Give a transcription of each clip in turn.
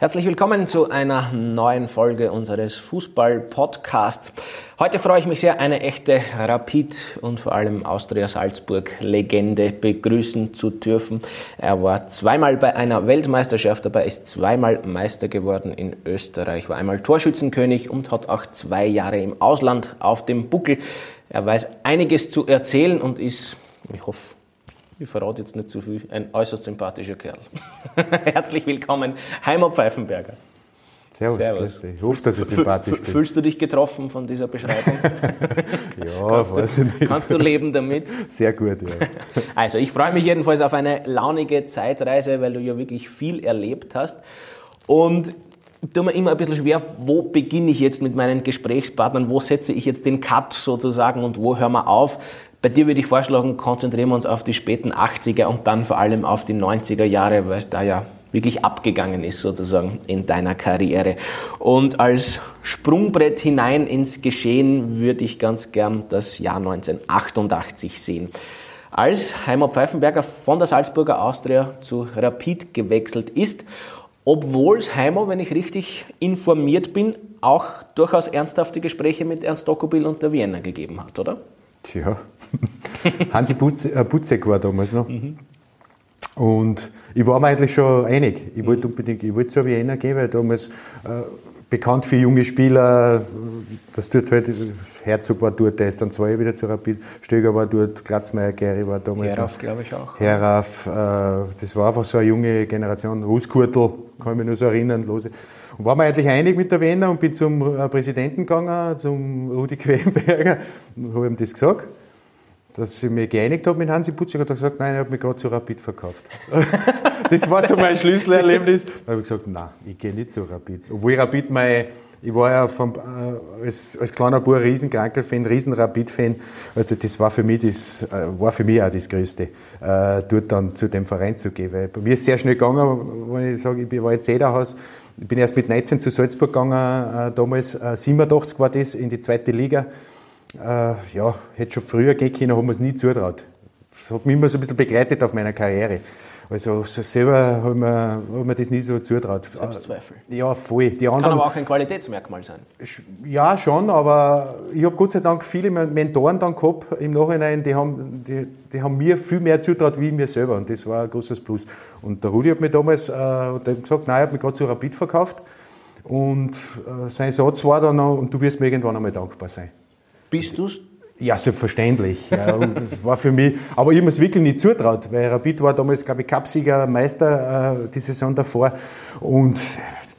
Herzlich willkommen zu einer neuen Folge unseres Fußball-Podcasts. Heute freue ich mich sehr, eine echte Rapid- und vor allem Austria-Salzburg-Legende begrüßen zu dürfen. Er war zweimal bei einer Weltmeisterschaft dabei, ist zweimal Meister geworden in Österreich, war einmal Torschützenkönig und hat auch zwei Jahre im Ausland auf dem Buckel. Er weiß einiges zu erzählen und ist, ich hoffe, ich verrate jetzt nicht zu viel, ein äußerst sympathischer Kerl. Herzlich willkommen, Heimer Pfeifenberger. Servus, Servus. Ich hoffe, dass ich sympathisch bin. Fühlst du dich getroffen von dieser Beschreibung? ja, kannst weiß du, ich nicht. Kannst du leben damit? Sehr gut, ja. Also, ich freue mich jedenfalls auf eine launige Zeitreise, weil du ja wirklich viel erlebt hast. Und tue mir immer ein bisschen schwer, wo beginne ich jetzt mit meinen Gesprächspartnern, wo setze ich jetzt den Cut sozusagen und wo hören wir auf. Bei dir würde ich vorschlagen, konzentrieren wir uns auf die späten 80er und dann vor allem auf die 90er Jahre, weil es da ja wirklich abgegangen ist sozusagen in deiner Karriere. Und als Sprungbrett hinein ins Geschehen würde ich ganz gern das Jahr 1988 sehen. Als Heimer Pfeifenberger von der Salzburger Austria zu Rapid gewechselt ist, obwohl es Heimer, wenn ich richtig informiert bin, auch durchaus ernsthafte Gespräche mit Ernst Dokobil und der Wiener gegeben hat, oder? Tja, Hansi Butzek äh, war damals noch. Mhm. Und ich war mir eigentlich schon einig. Ich wollte unbedingt, ich wollte zur Wiener gehen, weil damals äh, bekannt für junge Spieler, das tut halt, Herzog war dort, der ist dann zwei wieder zu Rapid, Stöger war dort, Glatzmeier, Gary war damals Heraf, glaube ich auch. Heraf, äh, das war einfach so eine junge Generation. Ruskurtel, kann ich mich nur so erinnern. Lose. War mir eigentlich einig mit der Wiener und bin zum äh, Präsidenten gegangen, zum Rudi Quellenberger, und habe ihm das gesagt, dass ich mich geeinigt habe mit Hansi Putzig. Hat er gesagt, nein, er hat mich gerade zu Rapid verkauft. das war so mein Schlüsselerlebnis. Da habe ich gesagt, nein, ich gehe nicht zu Rapid. Obwohl Rapid mein ich war ja vom, äh, als, als kleiner Bub riesen Krankel-Fan, riesen Rapid-Fan. Also das war für mich das, äh, war für mich auch das Größte, äh, dort dann zu dem Verein zu gehen. Weil bei mir ist es sehr schnell gegangen, wenn ich sage, ich war in Zederhaus, ich bin erst mit 19 zu Salzburg gegangen, äh, damals äh, 87 war das, in die zweite Liga. Äh, ja, hätte schon früher gehen können, haben wir es nie zutraut. Das hat mich immer so ein bisschen begleitet auf meiner Karriere. Also selber hat man, hat man das nie so zutraut. Selbstzweifel. Ja, voll. Die anderen, Kann aber auch ein Qualitätsmerkmal sein. Ja, schon, aber ich habe Gott sei Dank viele Mentoren dann gehabt im Nachhinein, die haben, die, die haben mir viel mehr zutraut wie mir selber und das war ein großes Plus. Und der Rudi hat mir damals äh, gesagt, nein, er hat mich gerade zu Rapid verkauft und äh, sein Satz war dann noch, und du wirst mir irgendwann einmal dankbar sein. Bist du es ja, selbstverständlich. Ja, das war für mich, aber ich habe es wirklich nicht zutraut, weil Rapid war damals, glaube ich, Cupsieger, Meister äh, die Saison davor. Und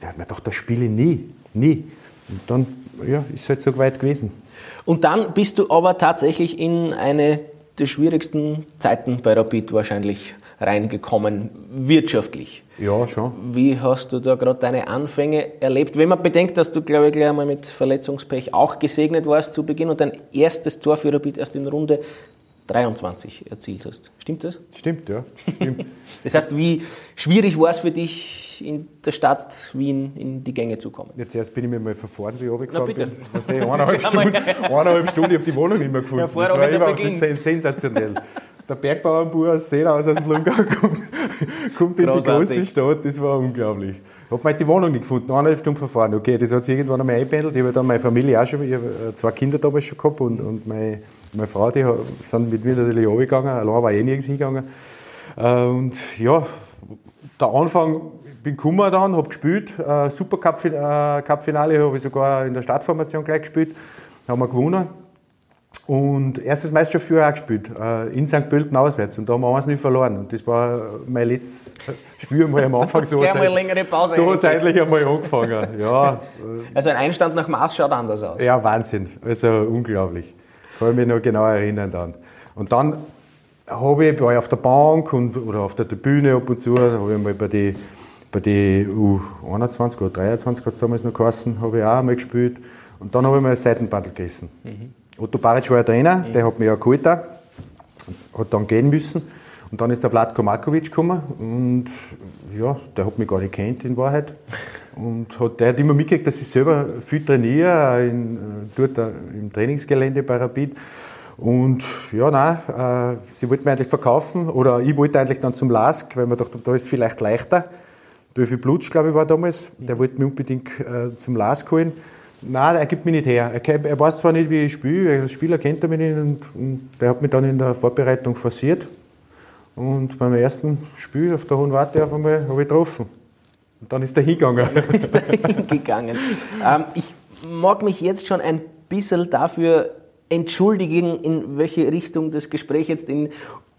da hat mir gedacht, das spiele nie, nie. Und dann ja, ist es halt so weit gewesen. Und dann bist du aber tatsächlich in eine der schwierigsten Zeiten bei Rapid wahrscheinlich reingekommen, wirtschaftlich. Ja, schon. Wie hast du da gerade deine Anfänge erlebt? Wenn man bedenkt, dass du, glaube ich, gleich einmal mit Verletzungspech auch gesegnet warst zu Beginn und dein erstes Tor für Rapid erst in Runde 23 erzielt hast. Stimmt das? Stimmt, ja. Stimmt. das heißt, wie schwierig war es für dich, in der Stadt Wien in die Gänge zu kommen? Jetzt erst bin ich mir mal verfahren, wie ich runtergefahren bin. Was die eineinhalb Stunden, eineinhalb Stunden, ich habe die Wohnung nicht mehr gefunden. Ja, das war immer sensationell der Bergbauernbauer aus Sena aus dem Lungau kommt, kommt in die große Stadt, das war unglaublich. Ich habe die Wohnung nicht gefunden, eineinhalb Stunden verfahren. Okay, das hat sich irgendwann einmal eingependelt. Ich habe dann meine Familie auch schon, ich habe äh, zwei Kinder damals schon gehabt und, und meine, meine Frau, die sind mit mir natürlich auch gegangen, allein war ich eh nirgends hingegangen. Äh, und ja, der Anfang, ich bin gekommen dann, habe gespielt, äh, Super Cup-Finale habe ich sogar in der Startformation gleich gespielt, haben wir gewonnen. Und erstes Meisterschaft für auch gespielt, äh, in St. Pölten auswärts. Und da haben wir eins nicht verloren. Und das war mein letztes Spiel mal am Anfang. so Zeit, mal längere Pause so zeitlich einmal angefangen. Ja. Also ein Einstand nach Maß schaut anders aus. Ja, Wahnsinn. Also unglaublich. Kann ich mich noch genau erinnern dann. Und dann habe ich, war ich auf der Bank und, oder auf der Tribüne ab und zu, habe ich mal bei den bei die U21 oder 23 hat es damals noch geheißen, habe ich auch mal gespielt. Und dann habe ich mal ein Seitenbandel gegessen. Mhm. Otto Baric war ja Trainer, der hat mich ja geholt, hat dann gehen müssen. Und dann ist der Vladko Markovic gekommen und ja, der hat mich gar nicht kennt in Wahrheit. Und hat, der hat immer mitgekriegt, dass ich selber viel trainiere, in, dort im Trainingsgelände bei Rapid. Und ja, nein, äh, sie wollten mich eigentlich verkaufen oder ich wollte eigentlich dann zum LASK, weil man dachte, da ist es vielleicht leichter. Döfi Blutsch, glaube ich, war damals. Der wollte mich unbedingt äh, zum Las holen. Nein, er gibt mich nicht her. Er, er weiß zwar nicht, wie ich spiele, als Spieler kennt er mich nicht und, und der hat mich dann in der Vorbereitung forciert. Und beim ersten Spiel auf der Hohen Warte auf einmal habe ich getroffen. Und dann ist er hingegangen. Dann ist er hingegangen. ähm, ich mag mich jetzt schon ein bisschen dafür entschuldigen, in welche Richtung das Gespräch jetzt in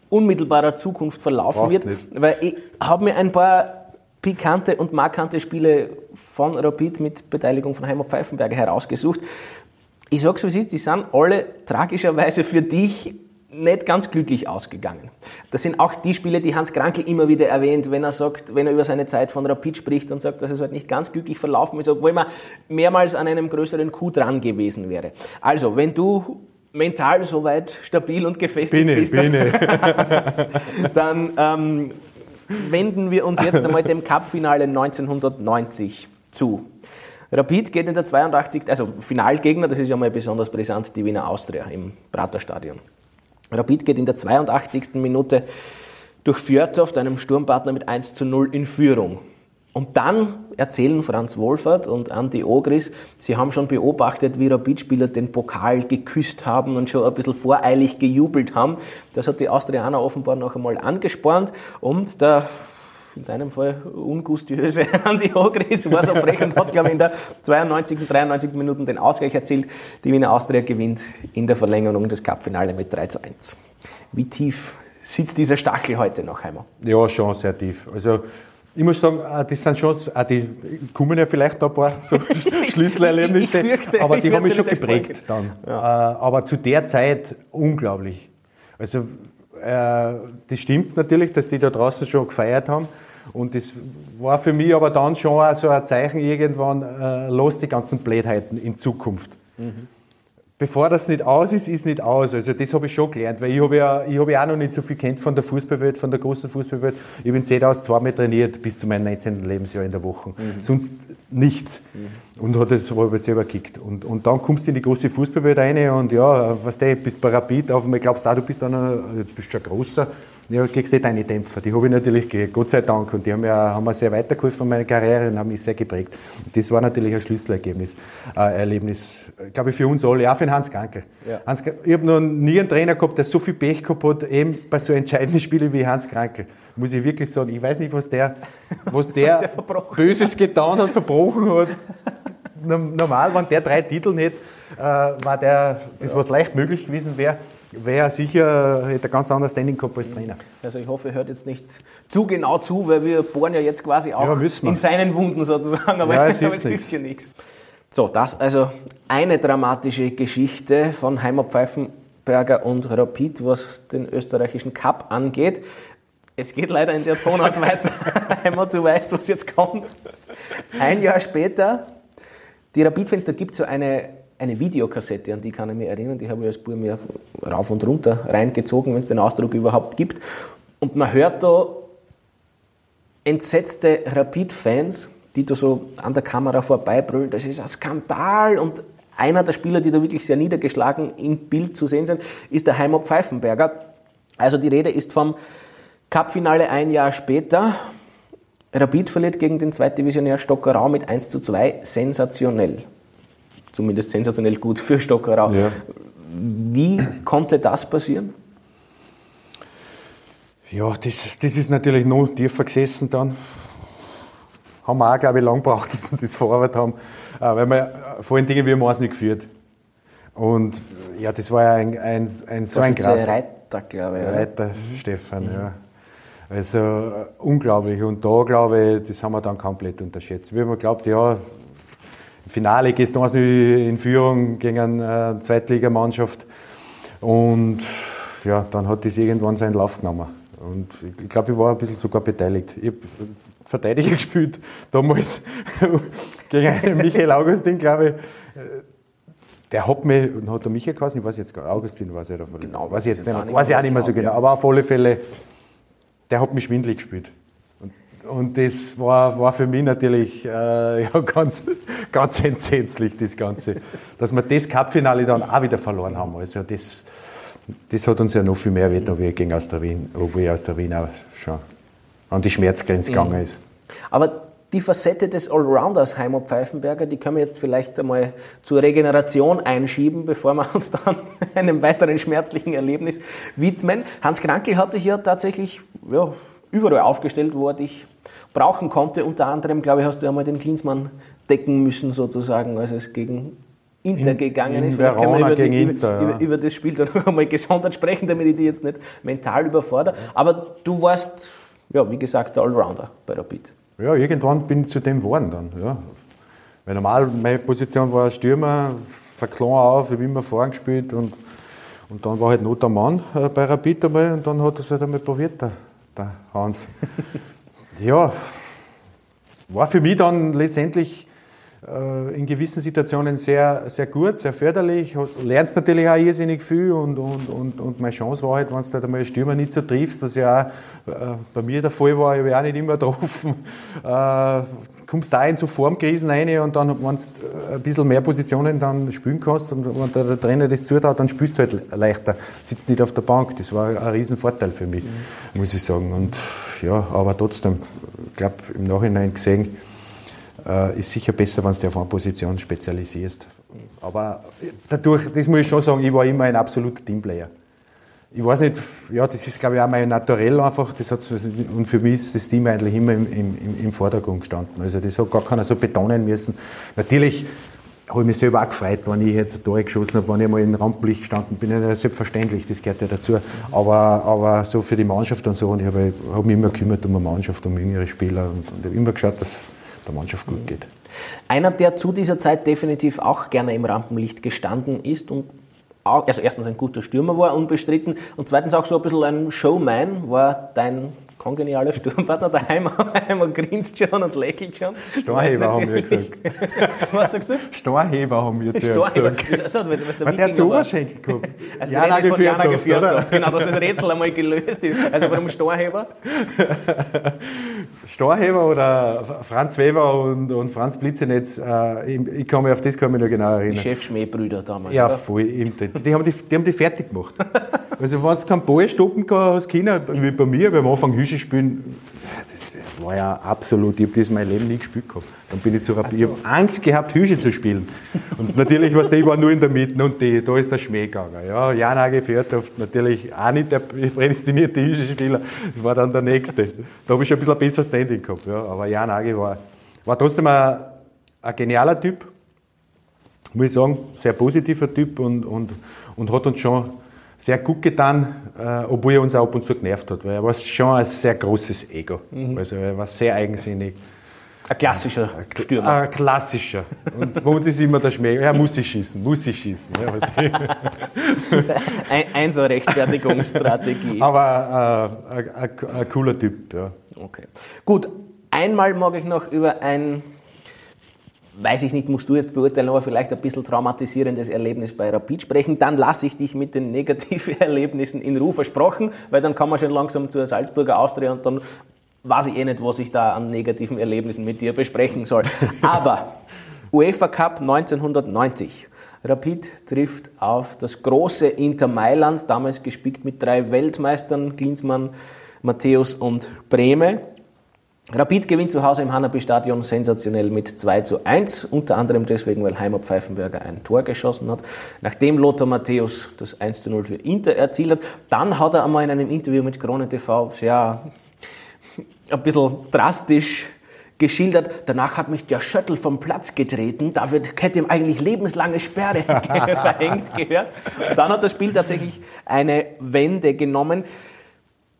unmittelbarer Zukunft verlaufen Brauchst wird. Nicht. Weil ich habe mir ein paar pikante und markante Spiele von Rapid mit Beteiligung von Heimat Pfeifenberger herausgesucht. Ich sag's wie es ist, die sind alle tragischerweise für dich nicht ganz glücklich ausgegangen. Das sind auch die Spiele, die Hans Krankel immer wieder erwähnt, wenn er sagt, wenn er über seine Zeit von Rapid spricht und sagt, dass es halt nicht ganz glücklich verlaufen ist, obwohl man mehrmals an einem größeren Coup dran gewesen wäre. Also, wenn du mental soweit stabil und gefestigt bin bist, bin dann ähm, wenden wir uns jetzt einmal dem Cup-Finale 1990 zu. Rapid geht in der 82. also Finalgegner, das ist ja mal besonders brisant, die Wiener Austria im Praterstadion. Rapid geht in der 82. Minute durch Fjörtoft, einem Sturmpartner, mit 1 zu 0 in Führung. Und dann erzählen Franz Wohlfahrt und Andi Ogris, sie haben schon beobachtet, wie Rapid-Spieler den Pokal geküsst haben und schon ein bisschen voreilig gejubelt haben. Das hat die Austrianer offenbar noch einmal angespornt und der in deinem Fall ungustiöse Andi Ogris war so frech und hat, glaube ich, in der 92. 93. Minuten den Ausgleich erzielt. Die Wiener Austria gewinnt in der Verlängerung des Cup-Finale mit 3 zu 1. Wie tief sitzt dieser Stachel heute noch, Heimer? Ja, schon sehr tief. Also ich muss sagen, äh, das sind schon, äh, die kommen ja vielleicht ein paar so Schlüsselerlebnisse, aber die haben mich schon geprägt dann. Ja. Äh, aber zu der Zeit unglaublich. Also das stimmt natürlich, dass die da draußen schon gefeiert haben. Und das war für mich aber dann schon so ein Zeichen irgendwann, los die ganzen Blödheiten in Zukunft. Mhm bevor das nicht aus ist, ist nicht aus. Also das habe ich schon gelernt, weil ich habe ja, ich habe ja auch noch nicht so viel kennt von der Fußballwelt, von der großen Fußballwelt. Ich habe in Zedhaus zweimal trainiert bis zu meinem 19. Lebensjahr in der Woche. Mhm. Sonst nichts. Mhm. Und hat das habe ich selber gekickt. Und, und dann kommst du in die große Fußballwelt rein und ja, was du, bist bei Rapid, auf einmal glaubst du auch, du bist dann, ein, jetzt bist du schon großer, ja, kriegst nicht deine Dämpfer. Die habe ich natürlich gekriegt, Gott sei Dank. Und die haben, ja, haben mir sehr weitergeholfen in meiner Karriere und haben mich sehr geprägt. Und das war natürlich ein Schlüsselergebnis, äh, Erlebnis, glaube ich, für uns alle, auch für den Hans Gankel. Ja. Hans, ich habe noch nie einen Trainer gehabt, der so viel Pech gehabt hat, eben bei so entscheidenden Spielen wie Hans Krankel. Muss ich wirklich sagen, ich weiß nicht, was der, was der, der Böses getan hat, verbrochen hat. Normal, wenn der drei Titel nicht, äh, war der, das was leicht möglich gewesen wäre wäre sicher, hätte ein ganz anderes Standing gehabt als Trainer. Also ich hoffe, er hört jetzt nicht zu genau zu, weil wir bohren ja jetzt quasi auch ja, in seinen Wunden sozusagen, aber, ja, es, es hilft ja nichts. So, das also eine dramatische Geschichte von Heimer Pfeifenberger und Rapid, was den österreichischen Cup angeht. Es geht leider in der Tonart weiter. Heimer, du weißt, was jetzt kommt. Ein Jahr später, die Rapid-Fans, da gibt es so eine eine Videokassette, an die kann ich mich erinnern, die habe ich als Bub mir rauf und runter reingezogen, wenn es den Ausdruck überhaupt gibt. Und man hört da entsetzte Rapid-Fans, die da so an der Kamera vorbeibrüllen, das ist ein Skandal. Und einer der Spieler, die da wirklich sehr niedergeschlagen im Bild zu sehen sind, ist der Heimer Pfeifenberger. Also die Rede ist vom Cup-Finale ein Jahr später. Rapid verliert gegen den Zweitdivisionär Stockerau mit 1 zu 2. Sensationell zumindest sensationell gut für Stockerau. Ja. Wie konnte das passieren? Ja, das, das ist natürlich noch tiefer gesessen dann. Haben wir auch, glaube ich, lang gebraucht, dass wir das verarbeitet haben, äh, weil wir vor allen Dingen, wir haben es nicht geführt. Und ja, das war ja ein, ein, ein so ein krasser Reiter, glaube ich. Reiter, mhm. Stefan, mhm. ja. Also uh, unglaublich. Und da, glaube ich, das haben wir dann komplett unterschätzt. Wir haben geglaubt, ja, Finale gehst du in Führung gegen eine äh, Zweitligamannschaft. Und ja, dann hat das irgendwann seinen Lauf genommen. Und ich glaube, ich war ein bisschen sogar beteiligt. Ich habe Verteidiger gespielt damals gegen einen Michael Augustin, glaube ich. Der hat mich, hat der Michael geheißen? Ich weiß jetzt gar nicht, Augustin war es ja davon. Genau, weiß ich jetzt nicht, weiß ich auch nicht mehr so genau. Aber auf alle Fälle, der hat mich schwindlig gespielt. Und das war, war für mich natürlich äh, ja, ganz, ganz entsetzlich, das Ganze. Dass wir das Cup-Finale dann auch wieder verloren haben. Also das, das hat uns ja noch viel mehr weh, wie gegen aus der Wien, obwohl aus der Wien auch schon an die Schmerzgrenze mhm. gegangen ist. Aber die Facette des Allrounders Heimo Pfeifenberger, die können wir jetzt vielleicht einmal zur Regeneration einschieben, bevor wir uns dann einem weiteren schmerzlichen Erlebnis widmen. Hans Krankel hatte ja tatsächlich ja, überall aufgestellt, wo er dich brauchen konnte. Unter anderem, glaube ich, hast du einmal den Klinsmann decken müssen, sozusagen, als es gegen Inter in, gegangen in ist. Verona können wir über, gegen die, Inter, über, ja. über, das Spiel dann noch einmal gesondert sprechen, damit ich die jetzt nicht mental überfordere. Aber du warst, ja, wie gesagt, der Allrounder bei Rapid. Ja, irgendwann bin ich zu dem geworden dann. Ja. Weil normal meine Position war Stürmer, verklang auf, ich habe immer vorn gespielt und, und dann war halt not der Mann äh, bei Rapid einmal und dann hat er es halt einmal probiert, der Hans. ja, war für mich dann letztendlich äh, in gewissen Situationen sehr, sehr gut, sehr förderlich. Lernst natürlich auch irrsinnig viel und, und, und, und meine Chance war halt, wenn du halt einmal Stürmer nicht so triffst, was ja auch äh, bei mir der Fall war, ich habe auch nicht immer getroffen, äh, kommst da in so Formkrisen rein und dann, wenn du ein bisschen mehr Positionen dann spielen kannst und wenn der Trainer das zutraut, dann spielst du halt leichter, sitzt nicht auf der Bank. Das war ein riesen Vorteil für mich, mhm. muss ich sagen. Und ja, aber trotzdem, ich glaube, im Nachhinein gesehen, äh, ist sicher besser, wenn du dich auf eine Position spezialisierst. Aber dadurch, das muss ich schon sagen, ich war immer ein absoluter Teamplayer. Ich weiß nicht, ja, das ist glaube ich auch mein Naturell einfach, das hat, und für mich ist das Team eigentlich immer im, im, im Vordergrund gestanden. Also das hat gar keiner so betonen müssen. Natürlich habe ich mich selber auch gefreut, wenn ich jetzt Tore geschossen habe, wenn ich mal in Rampenlicht gestanden bin. Ja, selbstverständlich, das gehört ja dazu. Aber, aber so für die Mannschaft und so, und ich habe, habe mich immer gekümmert um eine Mannschaft, um jüngere Spieler und, und habe immer geschaut, dass der Mannschaft gut geht. Einer, der zu dieser Zeit definitiv auch gerne im Rampenlicht gestanden ist und also erstens ein guter Stürmer war, unbestritten, und zweitens auch so ein bisschen ein Showman, war dein kongenialer Sturmpartner daheim, einmal grinst schon und lächelt schon. Storheber haben wir gesagt. Was sagst du? Storheber haben wir gesagt. Also, der hat so Oberschenkel gehabt. Also Jana der von Jana geführt hat. Genau, dass das Rätsel einmal gelöst ist. Also warum Storheber? Storheber oder Franz Weber und, und Franz Blitzenetz, äh, ich, ich, kann mich auf das kann mich noch genau erinnern. Die Chefschmähbrüder damals, Ja, oder? voll. Die haben die, die haben die fertig gemacht. Also wenn du keinen Ball stoppen hast können, wie bei mir, beim Anfang Hüsche spielen, das war ja absolut, ich habe das mein Leben nie gespielt gehabt. Dann bin ich zu Rapid, so. ich habe Angst gehabt, Hüsche zu spielen. Und natürlich, was ich war nur in der Mitte und die, da ist der Schmäh gegangen. Ja, Jan Age Fjordhoft, natürlich auch nicht der prädestinierte Hüsche-Spieler, war dann der Nächste. Da habe ich schon ein bisschen ein besseres Standing gehabt. Ja. Aber Jan Age war, war trotzdem ein, ein genialer Typ, muss ich sagen, sehr positiver Typ und, und, und hat uns schon sehr gut getan, äh, obwohl er uns auch ab und zu genervt hat, weil er war schon ein sehr großes Ego. Mhm. Also er war sehr eigensinnig. Ein klassischer Stürmer. Ein klassischer. Und wo ist immer der Schmäh? Er muss sich schießen, muss sich schießen. Ja, ein, ein so Rechtfertigungsstrategie. Aber äh, ein, ein, cooler Typ, ja. Okay. Gut, einmal mag ich noch über ein weiß ich nicht, musst du jetzt beurteilen, aber vielleicht ein bisschen traumatisierendes Erlebnis bei Rapid sprechen. Dann lasse ich dich mit den negativen Erlebnissen in Ruhe versprochen, weil dann kann man schon langsam zur Salzburger Austria und dann weiß ich eh nicht, was ich da an negativen Erlebnissen mit dir besprechen soll. Aber UEFA Cup 1990. Rapid trifft auf das große Inter Mailand, damals gespickt mit drei Weltmeistern, Klinsmann, Matthäus und Breme. Rapid gewinnt zu Hause im Hanabi-Stadion sensationell mit 2 zu 1, unter anderem deswegen, weil Heimer Pfeifenberger ein Tor geschossen hat. Nachdem Lothar Matthäus das 1 zu 0 für Inter erzielt hat, dann hat er einmal in einem Interview mit Krone TV sehr ein bisschen drastisch geschildert. Danach hat mich der Schöttl vom Platz getreten. Dafür hätte ihm eigentlich lebenslange Sperre verhängt gehört. Und dann hat das Spiel tatsächlich eine Wende genommen.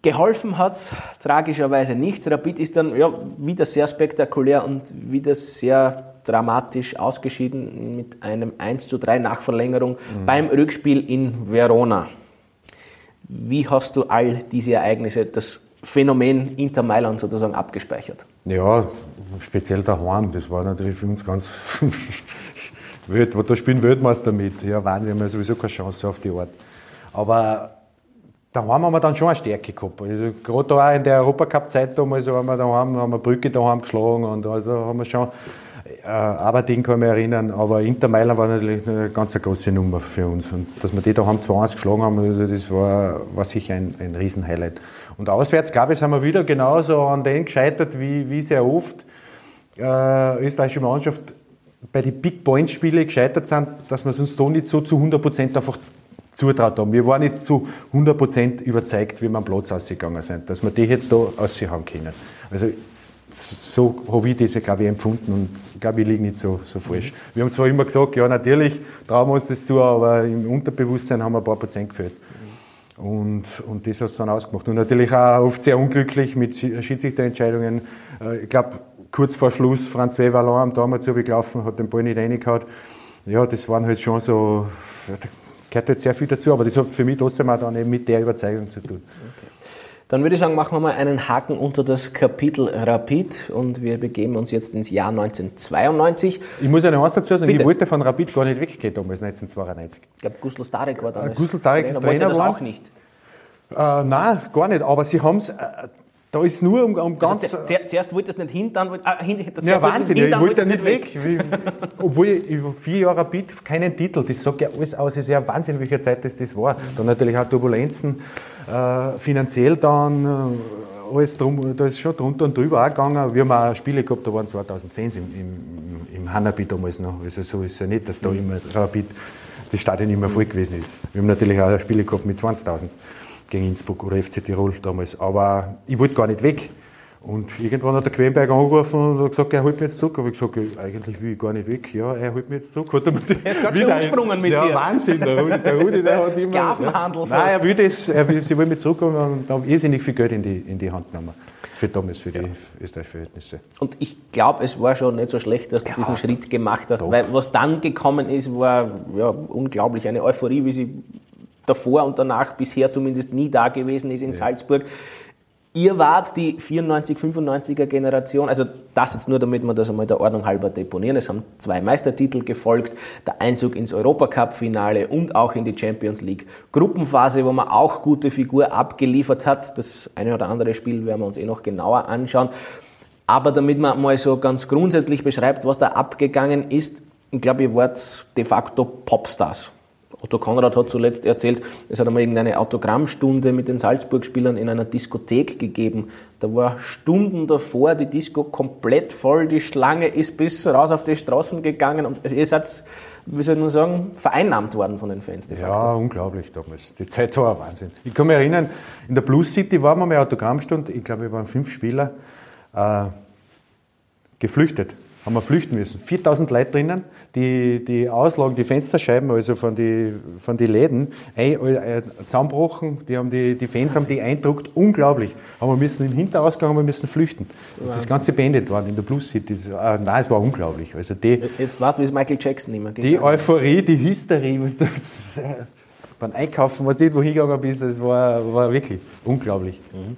Geholfen hat es tragischerweise nichts. Rapid ist dann ja, wieder sehr spektakulär und wieder sehr dramatisch ausgeschieden mit einem 1 zu 3 Nachverlängerung mhm. beim Rückspiel in Verona. Wie hast du all diese Ereignisse, das Phänomen Inter Mailand sozusagen abgespeichert? Ja, speziell daheim, das war natürlich für uns ganz wild. Da spielen Weltmeister mit. Ja, Wahnsinn, wir haben ja sowieso keine Chance auf die Art. Aber daheim haben wir dann schon eine Stärke gehabt. Also gerade da in der Europacup-Zeit damals haben wir daheim, haben wir Brücke daheim geschlagen und also haben wir schon äh, Aberdeen kann ich mich erinnern, aber Inter Mailand war natürlich eine ganz große Nummer für uns. Und dass wir die daheim 2-1 geschlagen haben, also das war, war sicher ein, ein Riesenhighlight. Und auswärts, glaube ich, sind wir wieder genauso an den gescheitert, wie, wie sehr oft äh, österreichische Mannschaft bei den Big Points Spielen gescheitert sind, dass wir es uns da nicht so zu 100 Prozent einfach zutraut haben. Wir waren nicht zu 100 Prozent überzeugt, wie wir am Platz ausgegangen sind, dass wir die jetzt da haben können. Also so habe ich das, glaube ich, empfunden und glaube ich, liege nicht so, so falsch. Mhm. Wir haben zwar immer gesagt, ja, natürlich trauen wir uns das zu, aber im Unterbewusstsein haben wir ein paar Prozent gefehlt. Mhm. Und, und das hat es dann ausgemacht. Und natürlich auch oft sehr unglücklich mit Schiedsrichterentscheidungen. Äh, ich glaube, kurz vor Schluss Franz Weverland am Daumen zu gelaufen, hat den Ball nicht reingehauen. Ja, das waren halt schon so, gehört halt sehr viel dazu, aber das hat für mich trotzdem auch dann eben mit der Überzeugung zu tun. Okay. Dann würde ich sagen, machen wir mal einen Haken unter das Kapitel Rapid und wir begeben uns jetzt ins Jahr 1992. Ich muss ja noch eins dazu sagen, Bitte. ich wollte von Rapid gar nicht weggehen damals, 1992. Ich glaube, Gustl Starek war damals Gustl Starek Trainer. Ist Trainer wollte das auch nicht? Äh, nein, gar nicht, aber sie haben es... Da ist nur um, um ganz. Also, zuerst wollte es nicht hin, dann wollte ah, hin, Ja, Wahnsinn, hin, ich wollte nicht weg. weg. obwohl ich über vier Jahre Rapid keinen Titel, das sagt ja alles aus, es ist ja Wahnsinn, welche Zeit das, das war. Dann natürlich auch Turbulenzen, äh, finanziell dann, äh, alles drum, da ist schon drunter und drüber auch gegangen. Wir haben auch Spiele gehabt, da waren 2000 Fans im, im, im Hanabi damals noch. Also so ist es ja nicht, dass da mhm. immer Rapid, das Stadion immer voll gewesen ist. Wir haben natürlich auch Spiele gehabt mit 20.000 gegen Innsbruck oder FC Tirol damals. Aber ich wollte gar nicht weg. Und irgendwann hat der Quenberg angerufen und hat gesagt, er holt mich jetzt zurück. Aber ich gesagt, eigentlich will ich gar nicht weg. Ja, er holt mich jetzt zurück. Hat er, er ist ganz schön umgesprungen mit ja, dir. Ja, Wahnsinn. Der Rudi, der, Rudi, der hat immer... Sklavenhandel Nein, er will das, er will, sie wollen mich zurück und da habe ich irrsinnig viel Geld in die, in die Hand genommen. Für damals, für die ja. österreichischen Verhältnisse. Und ich glaube, es war schon nicht so schlecht, dass du diesen Schritt gemacht hast. Doch. Weil was dann gekommen ist, war ja, unglaublich. Eine Euphorie, wie sie davor und danach bisher zumindest nie da gewesen ist in ja. Salzburg. Ihr wart die 94, 95er Generation, also das jetzt nur, damit wir das einmal der Ordnung halber deponieren. Es haben zwei Meistertitel gefolgt, der Einzug ins Europacup-Finale und auch in die Champions League Gruppenphase, wo man auch gute Figur abgeliefert hat. Das eine oder andere Spiel werden wir uns eh noch genauer anschauen. Aber damit man mal so ganz grundsätzlich beschreibt, was da abgegangen ist, ich glaube, ihr wart de facto Popstars Otto Konrad hat zuletzt erzählt, es hat einmal irgendeine Autogrammstunde mit den Salzburg-Spielern in einer Diskothek gegeben. Da war Stunden davor die Disco komplett voll, die Schlange ist bis raus auf die Straßen gegangen und ihr seid, wie soll man sagen, vereinnahmt worden von den Fans. De facto. Ja, unglaublich damals. Die Zeit war ein Wahnsinn. Ich kann mich erinnern, in der Plus City waren wir mal Autogrammstunde, ich glaube, wir waren fünf Spieler, äh, geflüchtet haben wir flüchten müssen. 4000 Leute drinnen, die, die Auslagen, die Fensterscheiben, also von den von die Läden, ein, äh, zusammenbrochen, die, haben die, die Fans haben die eindruckt, unglaublich. Aber wir müssen im Hinterausgang haben wir müssen flüchten. Das, das Ganze beendet worden in der Plus City. Äh, nein, es war unglaublich. Also die, Jetzt wart wie es Michael Jackson immer Die Euphorie, die Hysterie, was du, beim Einkaufen, was nicht, wo hingegangen bist, das war, war wirklich unglaublich. Mhm.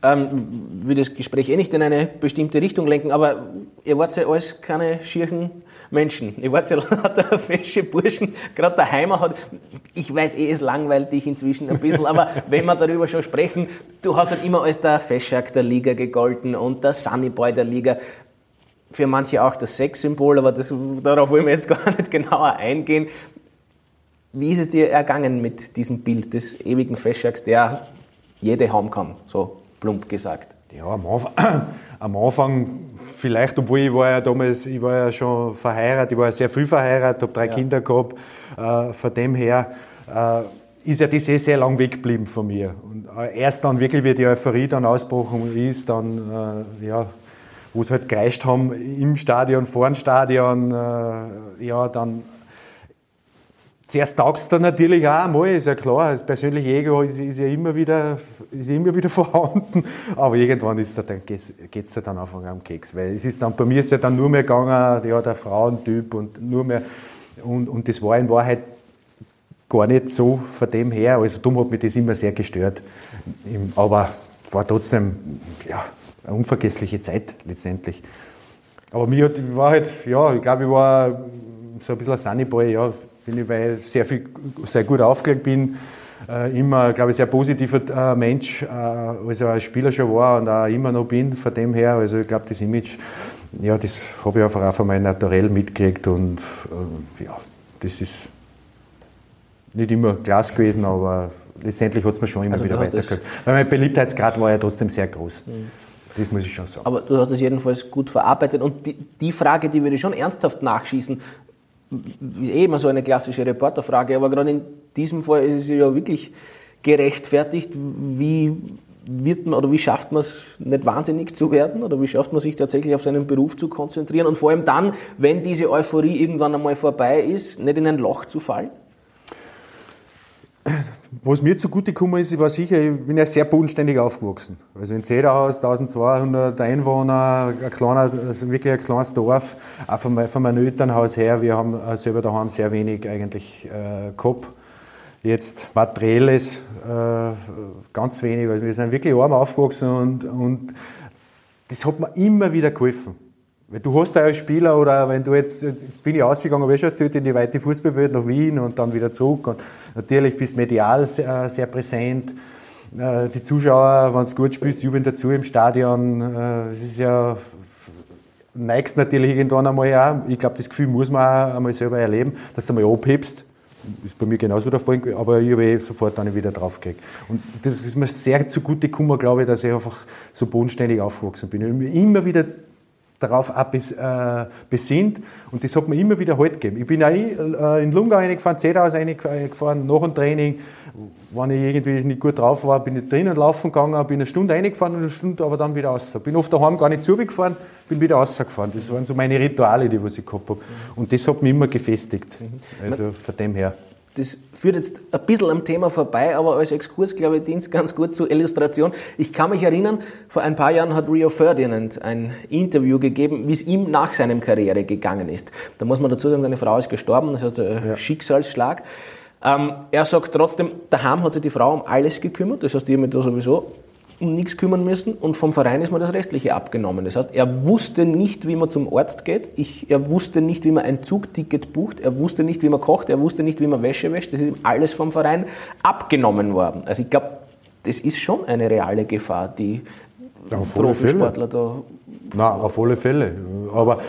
Ähm, will das Gespräch eh nicht in eine bestimmte Richtung lenken, aber ihr wart ja alles keine schierchen Menschen. Ihr wart ja lauter fesche Burschen. Gerade der Heimer hat, ich weiß eh, es langweilt dich inzwischen ein bisschen, aber wenn wir darüber schon sprechen, du hast halt immer als der Feschak der Liga gegolten und der Sunnyboy der Liga. Für manche auch das Sexsymbol, aber das, darauf wollen wir jetzt gar nicht genauer eingehen. Wie ist es dir ergangen mit diesem Bild des ewigen Feschaks, der jede haben kann? So plump gesagt. Ja, am Anfang, am Anfang vielleicht, obwohl ich war ja damals, ich war ja schon verheiratet, ich war ja sehr früh verheiratet, habe drei ja. Kinder gehabt, äh, von dem her äh, ist ja das eh sehr lang weggeblieben von mir. Und äh, erst dann wirklich, wie die Euphorie dann ausgebrochen ist, dann, äh, ja, wo es halt gereist haben im Stadion, vor dem Stadion, äh, ja, dann Zuerst taugst du natürlich auch einmal, ist ja klar, das persönliche Ego ist, ist, ja immer wieder, ist immer wieder vorhanden, aber irgendwann ist da dann, geht's, geht's ja dann einfach am Keks, weil es ist dann, bei mir ist ja dann nur mehr gegangen, ja, der Frauentyp und nur mehr, und, und das war in Wahrheit gar nicht so von dem her, also dumm hat mich das immer sehr gestört, aber war trotzdem, ja, eine unvergessliche Zeit letztendlich. Aber mir hat, war halt, ja, ich glaube, ich war so ein bisschen ein Sunnyboy, ja, bin ich, weil ich sehr, viel, sehr gut aufgelegt bin, äh, immer, glaube ich, sehr positiver äh, Mensch, äh, als er als Spieler schon war und auch immer noch bin, von dem her. Also ich glaube, das Image, ja, das habe ich einfach auch von meinem Naturell mitgekriegt und ja, das ist nicht immer Glas gewesen, aber letztendlich hat es mir schon immer also wieder weitergeholfen. Weil mein Beliebtheitsgrad war ja trotzdem sehr groß. Mhm. Das muss ich schon sagen. Aber du hast es jedenfalls gut verarbeitet. Und die, die Frage, die würde ich schon ernsthaft nachschießen, eh immer so eine klassische Reporterfrage, aber gerade in diesem Fall ist es ja wirklich gerechtfertigt. Wie wird man oder wie schafft man es, nicht wahnsinnig zu werden oder wie schafft man sich tatsächlich auf seinen Beruf zu konzentrieren und vor allem dann, wenn diese Euphorie irgendwann einmal vorbei ist, nicht in ein Loch zu fallen? Was mir zugute gekommen ist, war sicher, ich bin ja sehr bodenständig aufgewachsen. Also in Zederhaus, 1200 Einwohner, ein kleiner, also wirklich ein kleines Dorf, auch von, von meinem Elternhaus her. Wir haben selber daheim sehr wenig eigentlich äh, gehabt. Jetzt materielles, äh, ganz wenig. Also wir sind wirklich arm aufgewachsen und, und das hat mir immer wieder geholfen. Du hast da als Spieler oder wenn du jetzt, jetzt bin ich ausgegangen, habe ich schon erzählt, in die weite Fußballwelt nach Wien und dann wieder zurück. Und natürlich bist medial sehr, sehr präsent. Äh, die Zuschauer, wenn du gut spielst, jubeln dazu im Stadion. Äh, es ist ja, neigst natürlich irgendwann einmal ja. Ich glaube, das Gefühl muss man auch einmal selber erleben, dass du mal abhebst. Ist bei mir genauso der Fall, aber ich habe eh sofort dann wieder draufgekriegt. Und das ist mir sehr zugute gekommen, glaube ich, dass ich einfach so bodenständig aufgewachsen bin. Ich immer wieder darauf auch äh, besinnt. Und das hat mir immer wieder Halt gegeben. Ich bin auch äh, in Lungau reingefahren, Zedhaus reingefahren, nach dem Training. Wenn ich irgendwie nicht gut drauf war, bin ich drinnen laufen gegangen, bin eine Stunde reingefahren und eine Stunde aber dann wieder raus. Bin oft daheim gar nicht zugefahren, bin wieder rausgefahren. Das waren so meine Rituale, die ich gehabt habe. Und das hat mich immer gefestigt. Mhm. Also von dem her das führt jetzt ein bisschen am Thema vorbei, aber als Exkurs, glaube ich, dient es ganz gut zur Illustration. Ich kann mich erinnern, vor ein paar Jahren hat Rio Ferdinand ein Interview gegeben, wie es ihm nach seinem Karriere gegangen ist. Da muss man dazu sagen, seine Frau ist gestorben, das ist ein ja. Schicksalsschlag. Ähm, er sagt trotzdem, daheim hat sich die Frau um alles gekümmert, das heißt, die haben da sowieso um nichts kümmern müssen und vom Verein ist mir das Restliche abgenommen. Das heißt, er wusste nicht, wie man zum Arzt geht, ich, er wusste nicht, wie man ein Zugticket bucht, er wusste nicht, wie man kocht, er wusste nicht, wie man Wäsche wäscht. Das ist ihm alles vom Verein abgenommen worden. Also ich glaube, das ist schon eine reale Gefahr, die Profisportler da Nein, auf alle Fälle. Aber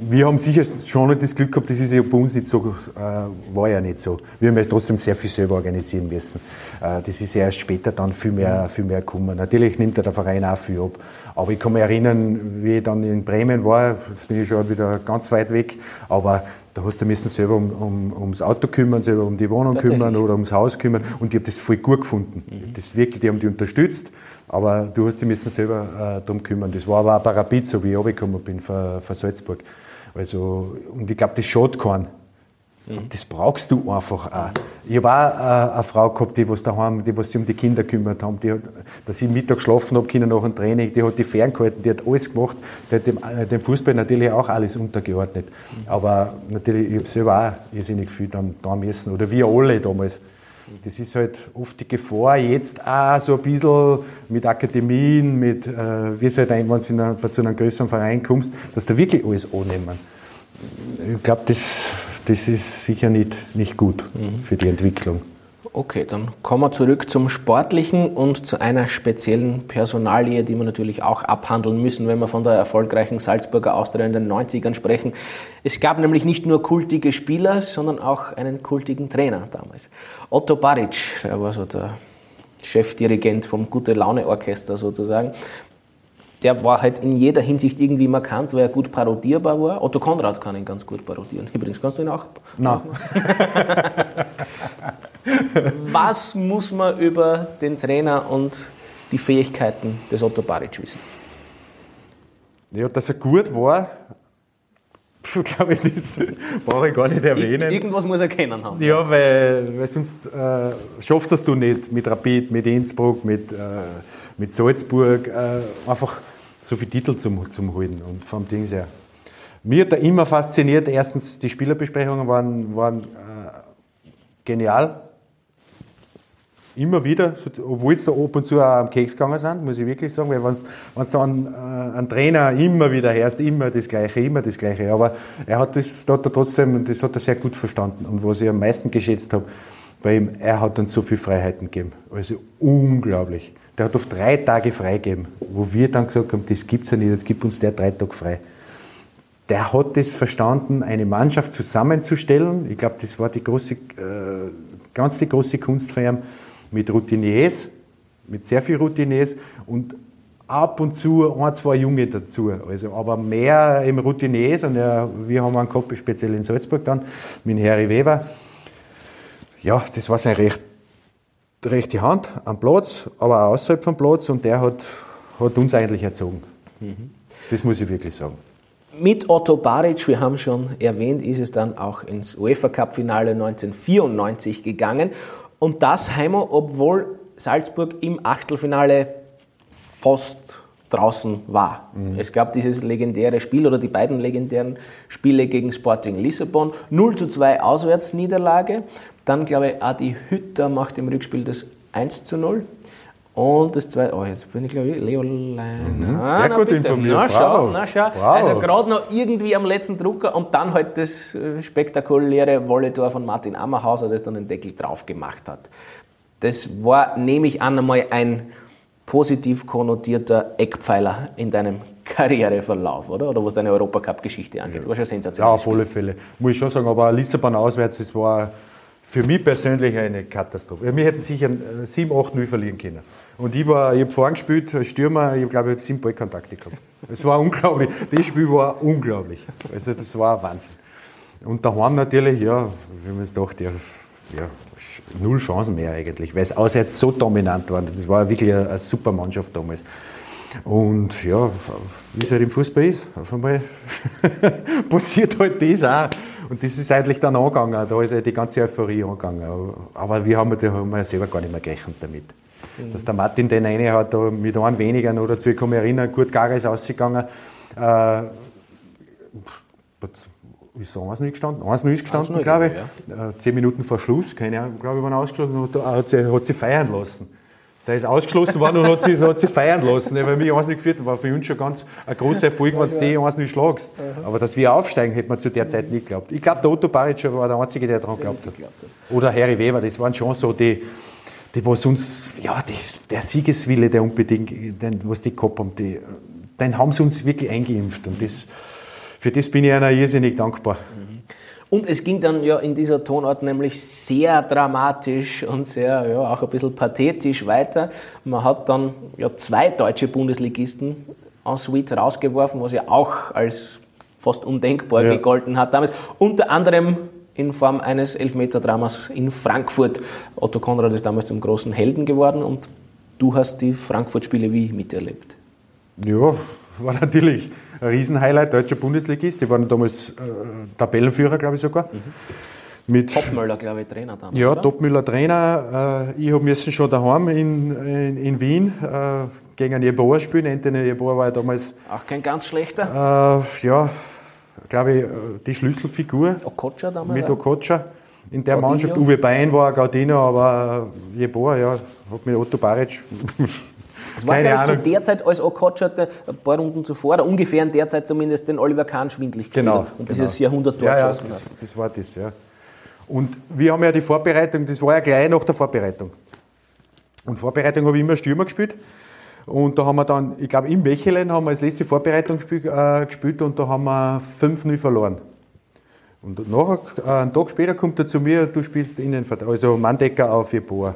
wir haben sicher schon nicht das Glück gehabt, das ist ja bei uns nicht so, äh, war ja nicht so. Wir haben ja trotzdem sehr viel selber organisieren müssen. Äh, das ist ja erst später dann viel mehr, viel mehr gekommen. Natürlich nimmt der Verein auch viel ab. Aber ich kann mich erinnern, wie ich dann in Bremen war, jetzt bin ich schon wieder ganz weit weg, aber da hast du müssen selber um, um, ums Auto kümmern, selber um die Wohnung kümmern oder ums Haus kümmern und ich habe das voll gut gefunden. Mhm. Das wirklich, die haben die unterstützt aber du hast dich müssen selber äh, darum kümmern. Das war aber auch bei Rapid so, wie ich runtergekommen bin von, von Salzburg. Also, und ich glaube, das schaut keinen. Mhm. Das brauchst du einfach auch. Ich habe auch äh, eine Frau gehabt, die was daheim, die was sich um die Kinder gekümmert haben, die hat, dass ich Mittag geschlafen habe, Kinder nach dem Training, die hat die ferngehalten, die hat alles gemacht, die hat dem, äh, dem Fußball natürlich auch alles untergeordnet. Mhm. Aber natürlich, ich habe selber auch irrsinnig viel dann da müssen, oder wir alle damals. Das ist halt oft die Gefahr, jetzt auch so ein bisschen mit Akademien, mit, äh, wie es halt ein, wenn du zu einem größeren Verein kommst, dass da wirklich alles annehmen. Ich glaube, das, das ist sicher nicht, nicht gut mhm. für die Entwicklung. Okay, dann kommen wir zurück zum Sportlichen und zu einer speziellen Personalie, die wir natürlich auch abhandeln müssen, wenn wir von der erfolgreichen Salzburger Austria in den 90ern sprechen. Es gab nämlich nicht nur kultige Spieler, sondern auch einen kultigen Trainer damals. Otto Baric, er war so der Chefdirigent vom Gute Laune Orchester sozusagen der war halt in jeder Hinsicht irgendwie markant, weil er gut parodierbar war. Otto Konrad kann ihn ganz gut parodieren. Übrigens, kannst du ihn auch? Nein. Was muss man über den Trainer und die Fähigkeiten des Otto Baric wissen? Ja, dass er gut war, glaube ich, das brauche ich gar nicht erwähnen. Irgendwas muss er kennen haben. Ja, weil, weil sonst äh, schaffst du es nicht mit Rapid, mit Innsbruck, mit, äh, mit Salzburg, äh, einfach so viele Titel zum, zum holen und vom Ding her. Mir hat da immer fasziniert, erstens die Spielerbesprechungen waren, waren äh, genial. Immer wieder, obwohl es da ab und zu auch am Keks gegangen sind, muss ich wirklich sagen, weil wenn du dann äh, einen Trainer immer wieder hörst, immer das Gleiche, immer das Gleiche, aber er hat das, da hat er trotzdem, das hat er sehr gut verstanden und was ich am meisten geschätzt habe, bei ihm, er hat uns so viele Freiheiten gegeben. Also unglaublich. Der hat oft drei Tage freigegeben, wo wir dann gesagt haben, das gibt es ja nicht, jetzt gibt uns der drei Tage frei. Der hat es verstanden, eine Mannschaft zusammenzustellen. Ich glaube, das war die große, äh, ganz die große Kunst von ihm, mit Routiniers, mit sehr viel Routiniers und ab und zu ein, zwei Junge dazu. Also, aber mehr im Routiniers und ja, wir haben einen gehabt, speziell in Salzburg dann, mit Harry Weber. Ja, das war sein Recht, rechte Hand am Platz, aber auch außerhalb vom Platz und der hat, hat uns eigentlich erzogen. Mhm. Das muss ich wirklich sagen. Mit Otto Baric, wir haben schon erwähnt, ist es dann auch ins UEFA Cup Finale 1994 gegangen. Und das Heimo, obwohl Salzburg im Achtelfinale fast draußen war. Mhm. Es gab dieses legendäre Spiel oder die beiden legendären Spiele gegen Sporting Lissabon. 0 zu 2 Auswärtsniederlage. Dann glaube ich, Adi Hütter macht im Rückspiel das 1 zu 0. Und das zweite, oh, jetzt bin ich glaube ich Leo Lein. Mhm, ah, sehr na, gut bitte. informiert. Na schau, na schau. Wow. Also gerade noch irgendwie am letzten Drucker und dann halt das äh, spektakuläre Wolletor von Martin Ammerhauser, das dann den Deckel drauf gemacht hat. Das war, nehme ich an, einmal ein positiv konnotierter Eckpfeiler in deinem Karriereverlauf, oder? Oder was deine Europacup-Geschichte angeht. Ja. War schon sensationell. Ja, auf alle Fälle. Muss ich schon sagen, aber Lissabon auswärts, das war für mich persönlich eine Katastrophe. Wir hätten sicher 7-8-0 verlieren können. Und ich, ich habe vorhin gespielt als Stürmer, ich glaube, ich habe sieben Ballkontakte gehabt. Es war unglaublich. Das Spiel war unglaublich. Also das war Wahnsinn. Und daheim natürlich, ja, wie man es dachte, ja, ja, null Chancen mehr eigentlich, weil es auswärts so dominant war. Das war wirklich eine, eine super Mannschaft damals. Und ja, wie es halt im Fußball ist, auf einmal passiert halt das auch. Und das ist eigentlich dann angegangen, da ist ja die ganze Euphorie angegangen. Aber wir haben, wir selber gar nicht mehr gerechnet damit. Mhm. Dass der Martin den eine hat, da mit einem weniger oder dazu, ich kann mich erinnern, Kurt Gager ist ausgegangen, äh, ist da 1-0 gestanden? 1-0 ist gestanden, glaube ich. Ja. Äh, zehn Minuten vor Schluss, keine Ahnung, glaube ich, waren ausgeschlossen und hat sie, hat sie feiern lassen. Der ist ausgeschlossen worden und hat sie, hat sie feiern lassen. Weil mich 1 geführt war für uns schon ganz ein großer Erfolg, wenn du die 1 nicht schlagst. Aber dass wir aufsteigen, hätte man zu der Zeit nicht geglaubt. Ich glaube, der Otto Baric war der Einzige, der daran geglaubt hat. Oder Harry Weber, das waren schon so die, die was uns, ja, die, der Siegeswille, der unbedingt, den, was die gehabt haben, die, den haben sie uns wirklich eingeimpft. Und das, für das bin ich einer irrsinnig dankbar. Und es ging dann ja in dieser Tonart nämlich sehr dramatisch und sehr, ja, auch ein bisschen pathetisch weiter. Man hat dann ja zwei deutsche Bundesligisten en suite rausgeworfen, was ja auch als fast undenkbar ja. gegolten hat damals. Unter anderem in Form eines Elfmeter-Dramas in Frankfurt. Otto Konrad ist damals zum großen Helden geworden und du hast die Frankfurt-Spiele wie miterlebt. Ja, war natürlich ein Riesenhighlight, deutscher Bundesligist. Die waren damals äh, Tabellenführer, glaube ich sogar. Mhm. Mit, Topmüller, glaube ich, Trainer damals. Ja, oder? Topmüller Trainer. Äh, ich habe müssen schon daheim in, in, in Wien äh, gegen einen Jeboa spielen. Anthony Jeboa war ja damals. Auch kein ganz schlechter. Äh, ja, glaube ich, die Schlüsselfigur. Okocha damals. Mit Okocha. In der Gaudino. Mannschaft, Uwe Bein war Gaudino, aber Jeboa, ja, hat mit Otto Baric es war, glaube ich, zu der Zeit, als Okocha ein paar Runden zuvor, oder ungefähr in der Zeit zumindest, den Oliver Kahn schwindlig genau, und genau. dieses Jahrhundert-Tor ja, ja, geschossen das, hat. Das war das, ja. Und wir haben ja die Vorbereitung, das war ja gleich nach der Vorbereitung. Und Vorbereitung habe ich immer Stürmer gespielt. Und da haben wir dann, ich glaube, in Mechelen haben wir das letzte Vorbereitungsspiel äh, gespielt und da haben wir 5-0 verloren. Und nachher, äh, einen Tag später kommt er zu mir, du spielst Innenverteidiger, also Manndecker auf Jeboa.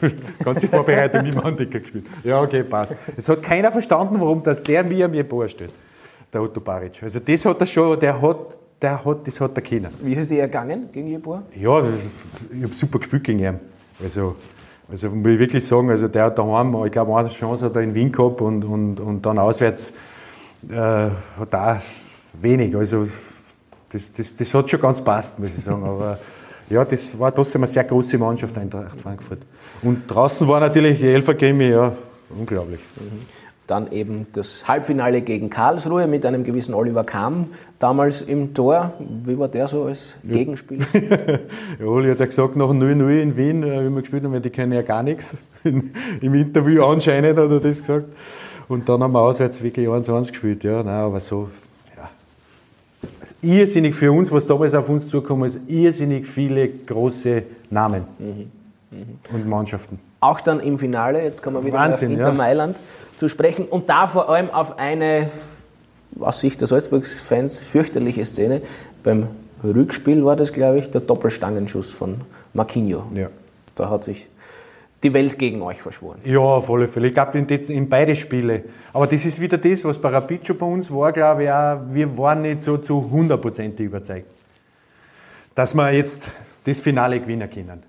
Ganze Vorbereitung mit Manndecker gespielt. Ja, okay, passt. Es hat keiner verstanden, warum das der mir am Jeboa steht, der Otto Baric. Also das hat er schon, der hat, der hat, das hat er können. Wie ist es dir ergangen gegen Jeboa? Ja, ich habe super gespielt gegen ihn. Also, also muss ich wirklich sagen, also der hat daheim, ich glaube, eine Chance hat er in Wien gehabt und, und, und dann auswärts äh, hat er wenig. Also das, das, das hat schon ganz passt, muss ich sagen. Aber ja, das war trotzdem eine sehr große Mannschaft, Eintracht Frankfurt. Und draußen war natürlich die Elfer Grimi, ja, unglaublich. Dann eben das Halbfinale gegen Karlsruhe mit einem gewissen Oliver Kamm damals im Tor. Wie war der so als ja. Gegenspieler? ja, Oli hat ja gesagt, nach 0-0 in Wien, äh, wie wir gespielt haben, die kennen ja gar nichts. Im Interview anscheinend hat er das gesagt. Und dann haben wir auswärts wirklich 1-1 gespielt. Ja, nein, aber so irrsinnig für uns, was damals auf uns zukommen ist, irrsinnig viele große Namen mhm. Mhm. und Mannschaften. Auch dann im Finale, jetzt kommen wir wieder Wahnsinn, auf Inter ja. Mailand zu sprechen und da vor allem auf eine aus Sicht der Salzburg-Fans fürchterliche Szene. Beim Rückspiel war das, glaube ich, der Doppelstangenschuss von Marquinho. Ja. Da hat sich die Welt gegen euch verschworen. Ja, auf alle Fälle. Ich glaube, in, in, beide Spiele. Aber das ist wieder das, was bei Rapid schon bei uns war, glaube ich, auch, wir waren nicht so zu hundertprozentig überzeugt, dass wir jetzt das Finale gewinnen können.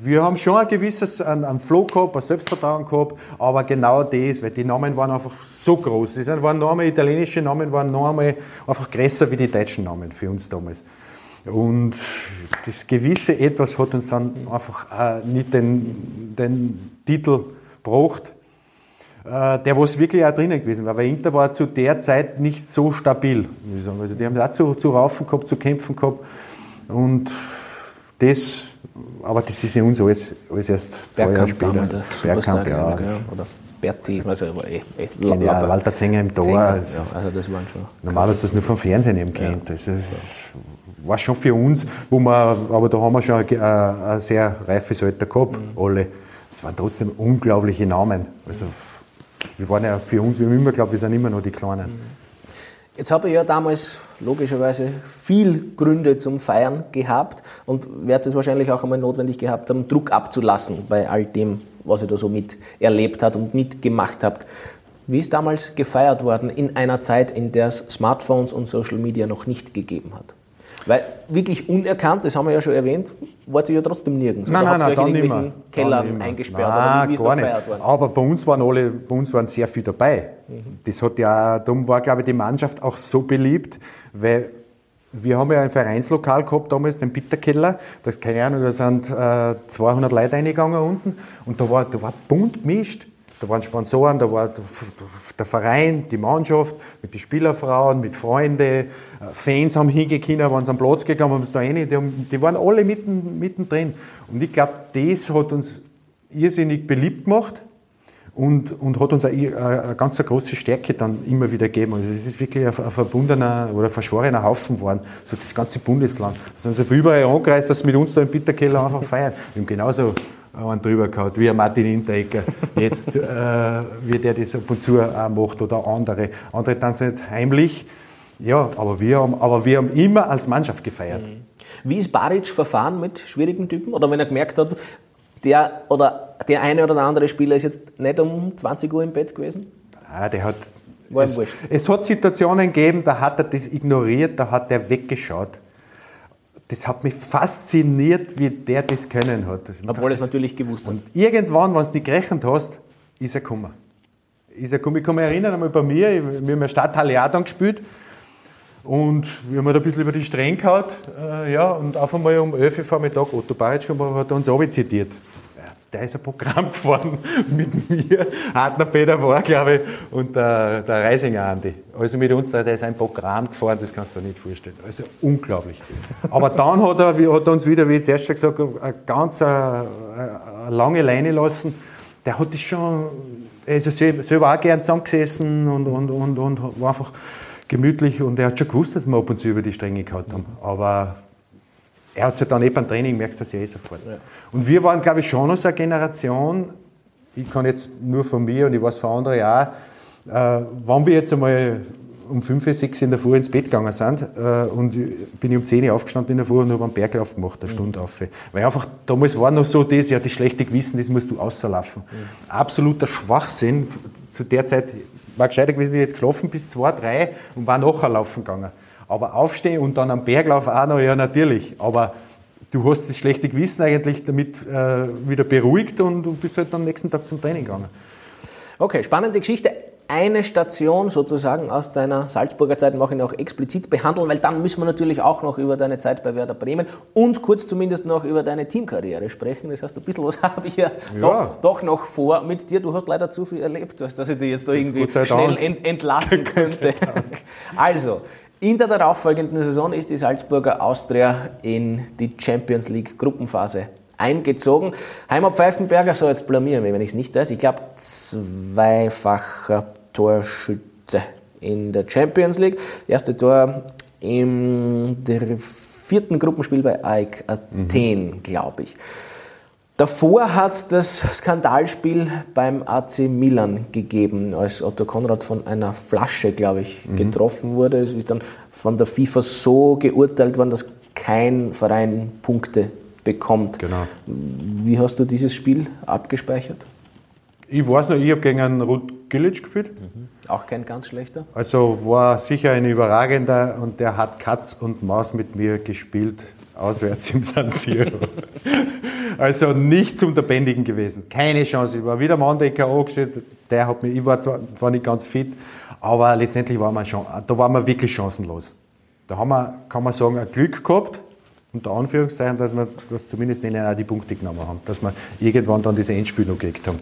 Wir haben schon ein gewisses einen, einen Flow gehabt, ein Selbstvertrauen gehabt, aber genau das, weil die Namen waren einfach so groß. Die waren Namen, italienische Namen waren noch einmal einfach größer wie die deutschen Namen für uns damals. Und das gewisse Etwas hat uns dann einfach äh, nicht den, den Titel gebracht, äh, der was wirklich auch drinnen gewesen war. Weil Inter war zu der Zeit nicht so stabil. Also die haben auch zu raufen gehabt, zu kämpfen gehabt. Und das, aber das ist ja uns alles, alles erst zwei Jahre später. Der Superstar, ja. Oder Berti, also, also eh, eh, Walter Zenger im Tor. Zenger, ja, also das waren schon. Normal du das nur vom Fernsehen eben kennt. Das ist, war schon für uns, wo wir, aber da haben wir schon ein, ein sehr reifes Alter gehabt, mhm. alle. Es waren trotzdem unglaubliche Namen. Also, wir waren ja für uns, wir haben immer geglaubt, wir sind immer noch die Kleinen. Mhm. Jetzt habe ich ja damals logischerweise viel Gründe zum Feiern gehabt und werde es wahrscheinlich auch einmal notwendig gehabt haben, Druck abzulassen bei all dem, was ihr da so miterlebt habt und mitgemacht habt. Wie ist damals gefeiert worden in einer Zeit, in der es Smartphones und Social Media noch nicht gegeben hat? Weil wirklich unerkannt, das haben wir ja schon erwähnt, war sie ja trotzdem nirgends. Nein, nein, nein, dann in irgendwelchen Kellern eingesperrt nein, oder wie ist gar gefeiert worden? Aber bei uns waren alle, bei uns waren sehr viele dabei. Mhm. Das hat ja, darum war, glaube ich, die Mannschaft auch so beliebt, weil wir haben ja ein Vereinslokal gehabt damals, den Bitterkeller. Da ist keine Ahnung, da sind äh, 200 Leute reingegangen unten und da war, da war bunt gemischt. Da waren Sponsoren, da war der Verein, die Mannschaft, mit den Spielerfrauen, mit Freunden, äh, Fans haben hingekommen, waren am Platz gegangen, haben da rein, die, haben, die waren alle mitten, mittendrin. Und ich glaube, das hat uns irrsinnig beliebt gemacht und, und hat uns eine, eine ganz große Stärke dann immer wieder gegeben. Also es ist wirklich ein, ein verbundener oder verschworener Haufen geworden, so das ganze Bundesland. Da sind sie von überall angereist, dass sie mit uns da im Bitterkeller einfach feiern. Wir haben genauso einen drüber gehabt, wie ein Martin Hinteregger jetzt, äh, wie der das ab und zu auch macht oder andere. Andere tanzen nicht heimlich, ja, aber wir haben, aber wir haben immer als Mannschaft gefeiert. Mhm. Wie ist Baric verfahren mit schwierigen Typen? Oder wenn er gemerkt hat, der oder der eine oder der andere Spieler ist jetzt nicht um 20 Uhr im Bett gewesen? Ah, der hat. Es, es, hat Situationen gegeben, da hat er das ignoriert, da hat er weggeschaut das hat mich fasziniert, wie der das können hat. Das Obwohl er es natürlich gewusst hat. Und irgendwann, wenn du nicht gerechnet hast, ist er gekommen. Ist er gekommen. Ich kann mich erinnern, einmal bei mir, wir haben der Stadthalle auch dann gespielt und wir haben halt ein bisschen über die Stränge gehauen. Äh, ja, und auf einmal um 11 Uhr Vormittag, Otto Baritsch hat uns zitiert der ist ein Programm gefahren mit mir, Hartner Peter war, glaube ich, und der, der Reisinger Andi. Also mit uns, der ist ein Programm gefahren, das kannst du dir nicht vorstellen. Also unglaublich. Aber dann hat er, hat er uns wieder, wie ich zuerst schon gesagt eine ganz eine, eine lange Leine lassen. Der hat das schon, er ist selber auch gern zusammengesessen und, und, und, und war einfach gemütlich und er hat schon gewusst, dass wir ab und zu über die Stränge gehabt haben. Aber er hat es ja dann eh beim Training, merkst du das ja eh sofort. Ja. Und wir waren, glaube ich, schon noch so eine Generation, ich kann jetzt nur von mir und ich weiß von anderen auch, äh, wenn wir jetzt einmal um 5, 6 in der Früh ins Bett gegangen sind äh, und bin ich um 10 Uhr aufgestanden in der Früh und habe einen Berglauf gemacht, eine mhm. Stunde auf. Weil einfach, damals war noch so das, ja, das schlechte Gewissen, das musst du außerlaufen. Mhm. Absoluter Schwachsinn. Zu der Zeit war gescheiter gewesen, ich hätte geschlafen bis 2, 3 und war nachher laufen gegangen. Aber aufstehen und dann am Berglauf auch noch, ja natürlich. Aber du hast das schlechte Gewissen eigentlich damit äh, wieder beruhigt und du bist halt am nächsten Tag zum Training gegangen. Okay, spannende Geschichte. Eine Station sozusagen aus deiner Salzburger Zeit mache ich noch explizit behandeln, weil dann müssen wir natürlich auch noch über deine Zeit bei Werder Bremen und kurz zumindest noch über deine Teamkarriere sprechen. Das heißt, ein bisschen was habe ich ja, ja. Doch, doch, noch vor mit dir. Du hast leider zu viel erlebt, dass ich dich jetzt da irgendwie schnell ent entlassen könnte. Also, in der darauffolgenden Saison ist die Salzburger Austria in die Champions League Gruppenphase eingezogen. Heimat Pfeifenberger, so jetzt blamieren wir, wenn ich es nicht weiß. Ich glaube, zweifacher Torschütze in der Champions League. Das erste Tor im der vierten Gruppenspiel bei AEK Athen, mhm. glaube ich. Davor hat es das Skandalspiel beim AC Milan gegeben, als Otto Konrad von einer Flasche, glaube ich, mhm. getroffen wurde. Es ist dann von der FIFA so geurteilt worden, dass kein Verein Punkte bekommt. Genau. Wie hast du dieses Spiel abgespeichert? Ich weiß noch, ich habe gegen einen Ruth Gillic gespielt. Mhm. Auch kein ganz schlechter. Also war sicher ein überragender und der hat Katz und Maus mit mir gespielt, auswärts im San Siro. also nicht zum Bändigen gewesen. Keine Chance. Ich war wieder Mann, der K.O. Der hat mich, ich war zwar war nicht ganz fit, aber letztendlich war man schon, da waren wir wirklich chancenlos. Da haben wir, kann man sagen, ein Glück gehabt, unter Anführungszeichen, dass wir das zumindest denen auch die Punkte genommen haben, dass wir irgendwann dann diese Endspiel noch gekriegt haben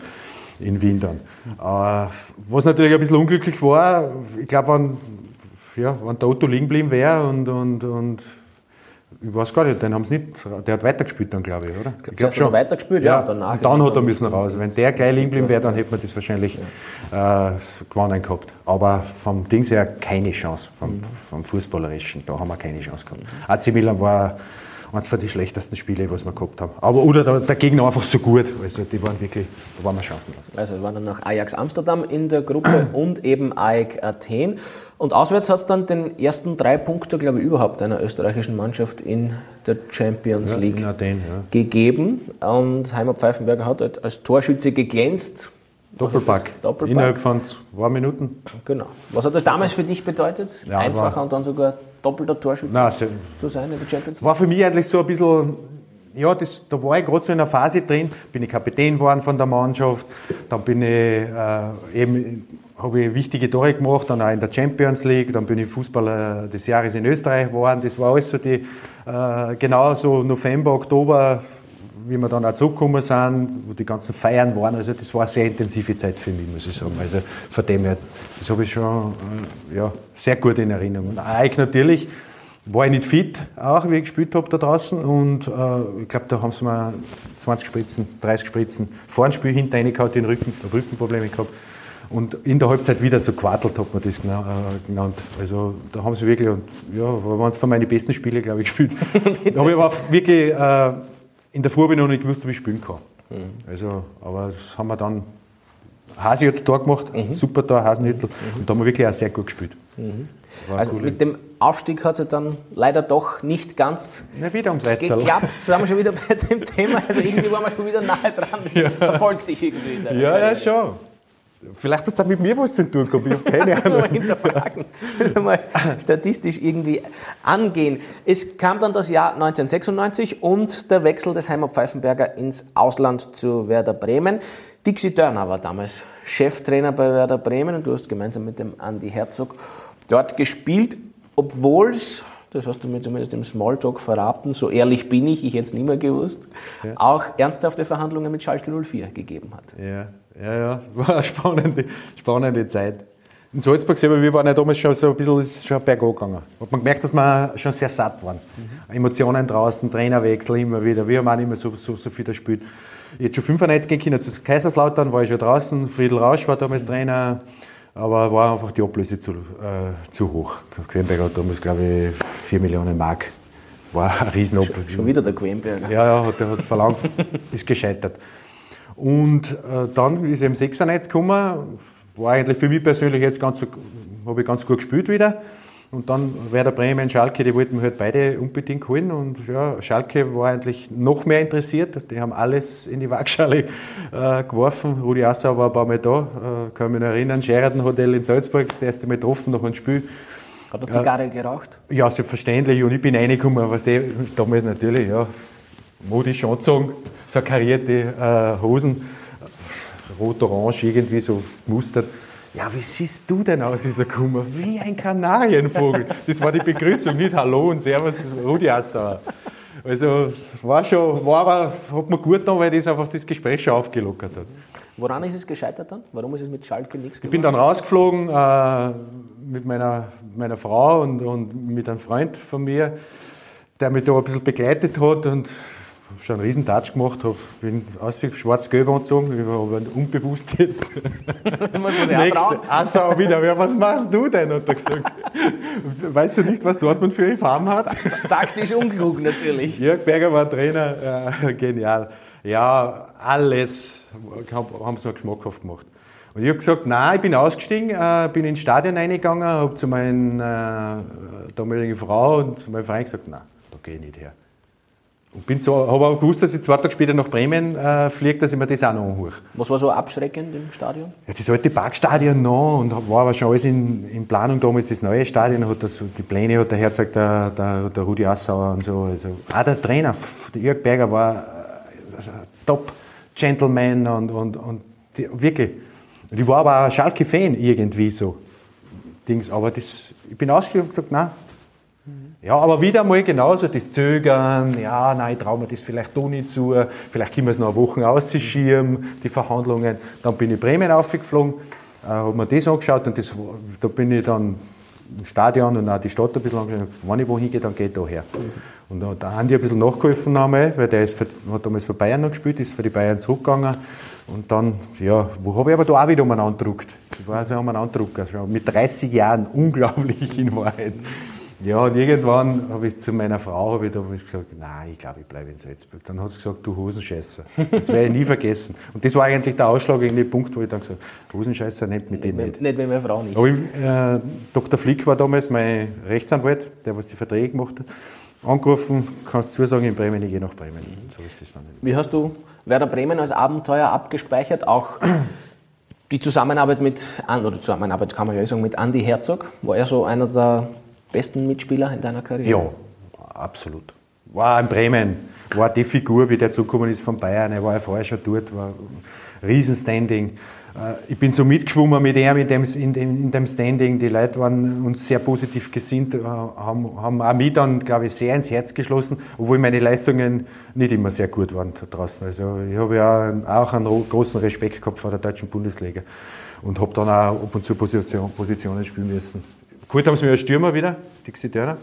in Wien dann. Äh, was natürlich ein bisschen unglücklich war, ich glaube, wenn, ja, wenn der Otto liegen geblieben wäre und, und, und ich weiß gar nicht, den haben sie nicht, der hat weitergespielt dann, glaube ich, oder? Ich glaube schon. weitergespielt, ja. ja danach und dann hat er müssen raus. Wenn der gleich liegen geblieben wäre, dann hätte man das wahrscheinlich ja. äh, gewonnen gehabt. Aber vom Dings her keine Chance, vom, mhm. vom Fußballerischen, da haben wir keine Chance gehabt. AC Milan war eines von den schlechtesten Spiele, was wir gehabt haben. Aber, oder der, der, Gegner einfach so gut. Also die waren wirklich, da waren wir chancenlos. Also wir waren dann nach Ajax Amsterdam in der Gruppe und eben AEK Athen. Und auswärts hat es dann den ersten drei Punkte, glaube ich, überhaupt einer österreichischen Mannschaft in der Champions League ja, Athen, ja. gegeben. Und Heimer Pfeifenberger hat als Torschütze geglänzt. Doppelpack. Doppelpack. Innerhalb von zwei Minuten. Genau. Was hat das damals für dich bedeutet? Ja, Einfacher und dann sogar doppelter Torschütze Nein, zu sein in der Champions League? War für mich eigentlich so ein bisschen, ja, das, da war ich gerade so in einer Phase drin, bin ich Kapitän geworden von der Mannschaft, dann bin ich äh, eben, habe ich wichtige Tore gemacht, dann auch in der Champions League, dann bin ich Fußballer des Jahres in Österreich geworden, das war alles so die, äh, genau so November, Oktober wie wir dann auch zurückgekommen sind, wo die ganzen Feiern waren, also das war eine sehr intensive Zeit für mich, muss ich sagen. Also von dem her, das habe ich schon äh, ja, sehr gut in Erinnerung. Und eigentlich natürlich war ich nicht fit, auch wie ich gespielt habe da draußen und äh, ich glaube, da haben sie mir 20 Spritzen, 30 Spritzen vor dem Spiel hinter reingehauen, den Rücken, Rückenprobleme gehabt. Und in der Halbzeit wieder so quartelt, hat man das äh, genannt. Also da haben sie wirklich, und, ja, waren es von meinen besten Spiele, glaube ich, gespielt. da habe ich aber wirklich äh, in der Vorbereitung noch nicht gewusst, wie ich spielen kann. Mhm. Also, aber das haben wir dann. Hasi hat Tor gemacht, mhm. super Tor, Hasenhüttel. Mhm. Und da haben wir wirklich auch sehr gut gespielt. Mhm. Also mit dem Aufstieg hat es dann leider doch nicht ganz Na, wieder ums geklappt. Da sind wir schon wieder bei dem Thema. Also irgendwie waren wir schon wieder nahe dran. Das ja. verfolgt dich irgendwie. Ja, ja, schon. Vielleicht hat es auch mit mir was zu tun gehabt, ich habe keine Ahnung. mal hinterfragen, mal statistisch irgendwie angehen. Es kam dann das Jahr 1996 und der Wechsel des Heimer Pfeifenberger ins Ausland zu Werder Bremen. Dixie Dörner war damals Cheftrainer bei Werder Bremen und du hast gemeinsam mit dem Andy Herzog dort gespielt, obwohl es das hast du mir zumindest im Smalltalk verraten, so ehrlich bin ich, ich hätte es nicht mehr gewusst, ja. auch ernsthafte Verhandlungen mit Schalke 04 gegeben hat. Ja, ja, ja, war eine spannende, spannende Zeit. In Salzburg selber, wir waren ja damals schon so ein bisschen, ist schon bergab gegangen. Hat man gemerkt, dass wir schon sehr satt waren. Mhm. Emotionen draußen, Trainerwechsel immer wieder. Wir haben auch nicht mehr so, so, so viel gespielt. Ich hätte schon 95 gehen können zu Kaiserslautern, war ich schon draußen. Friedel Rausch war damals Trainer. Aber war einfach die Ablöse zu, äh, zu hoch. Quenberger hat damals, glaube ich, 4 Millionen Mark. War ein Riesenablöse. Schon, wieder der Quenberger. Ja, ja, hat, der hat verlangt, ist gescheitert. Und äh, dann ist eben 96 gekommen, war eigentlich für mich persönlich jetzt ganz, habe ich ganz gut gespielt wieder. Und dann Werder Bremen, Schalke, die wollten wir halt beide unbedingt holen. Und ja, Schalke war eigentlich noch mehr interessiert. Die haben alles in die Waagschale äh, geworfen. Rudi Assauer war ein paar Mal da, äh, kann mich noch erinnern. Sheraton Hotel in Salzburg, das erste Mal getroffen nach einem Spiel. Hat er Zigarre äh, geraucht? Ja, selbstverständlich. Und ich bin reingekommen, was der damals natürlich, ja, modisch angezogen, so karierte äh, Hosen, rot-orange irgendwie so gemustert. Ja, wie siehst du denn aus, dieser Kummer? Wie ein Kanarienvogel. Das war die Begrüßung, nicht Hallo und Servus, Rudi Assauer. Also war schon, war aber, hat mir gut getan, weil das einfach das Gespräch schon aufgelockert hat. Woran ist es gescheitert dann? Warum ist es mit Schalke nichts geworden? Ich bin dann rausgeflogen äh, mit meiner, meiner Frau und, und mit einem Freund von mir, der mich da ein bisschen begleitet hat und schon einen riesen Touch gemacht, hab, bin aus schwarz-gelb angezogen, war unbewusst jetzt. Das muss man sich auch wieder, ja, was machst du denn? Hat er gesagt. Weißt du nicht, was Dortmund für eine Farm hat? Taktisch unklug natürlich. Jörg Berger war Trainer, äh, genial. Ja, alles haben sie geschmackhaft gemacht. Und ich habe gesagt, nein, ich bin ausgestiegen, äh, bin ins Stadion reingegangen, habe zu meiner äh, damaligen Frau und meinem Freund gesagt, nein, da gehe ich nicht her. Und bin so, habe auch gewusst, dass ich zwei Tage später nach Bremen äh, fliege, dass ich mir das auch noch anhöre. Was war so abschreckend im Stadion? Ja, das alte Parkstadion noch und war aber schon alles in, in Planung damals, das neue Stadion, hat das, die Pläne hat der Herzog, der, der, der Rudi Assauer und so. Also, auch der Trainer, der Jörg Berger war äh, top Gentleman und, und, und die, wirklich. Und ich war aber auch Schalke-Fan irgendwie so. Dings, aber das, ich bin ausgegangen und gesagt, nein. Ja, aber wieder mal genauso, das Zögern, ja, nein, ich traue mir das vielleicht doch nicht zu, vielleicht können wir es noch eine Woche ausschieben, die Verhandlungen. Dann bin ich Bremen aufgeflogen, äh, habe mir das angeschaut und das, da bin ich dann im Stadion und auch die Stadt ein bisschen angeschaut. Wenn ich wo hingehe, dann geht da her. Und da hat der Andi ein bisschen nachgeholfen einmal, weil der ist für, hat damals für Bayern noch gespielt, ist für die Bayern zurückgegangen. Und dann, ja, wo habe ich aber da auch wieder umeinander gedruckt. Ich war also umeinander gedruckt, also mit 30 Jahren, unglaublich in Wahrheit. Ja, und irgendwann habe ich zu meiner Frau ich damals gesagt, nein, ich glaube, ich bleibe in Salzburg. Dann hat sie gesagt, du Hosenscheißer. Das werde ich nie vergessen. Und das war eigentlich der ausschlaggebende Punkt, wo ich dann gesagt habe, Hosenscheißer nimmt mit denen nicht. Nicht, wenn meine Frau nicht. Aber ich, äh, Dr. Flick war damals mein Rechtsanwalt, der was die Verträge gemacht hat. Angerufen, kannst du zusagen, in Bremen, ich gehe nach Bremen. So ist das dann. Wie hast du Werder Bremen als Abenteuer abgespeichert? Auch die Zusammenarbeit mit, oder Zusammenarbeit kann man ja sagen, mit Andy Herzog. War er so einer der besten Mitspieler in deiner Karriere? Ja, absolut. War in Bremen, war die Figur, wie der zugekommen ist von Bayern. Er war ja vorher schon dort, war Riesenstanding. Äh, ich bin so mitgeschwommen mit ihm in dem, in, dem, in dem Standing. Die Leute waren uns sehr positiv gesinnt, äh, haben, haben auch mich dann, glaube ich, sehr ins Herz geschlossen, obwohl meine Leistungen nicht immer sehr gut waren da draußen. Also ich habe ja auch einen großen Respekt gehabt vor der deutschen Bundesliga und habe dann auch ab und zu Position, Positionen spielen müssen. Gut haben sie mir als Stürmer wieder, Dixie Turner.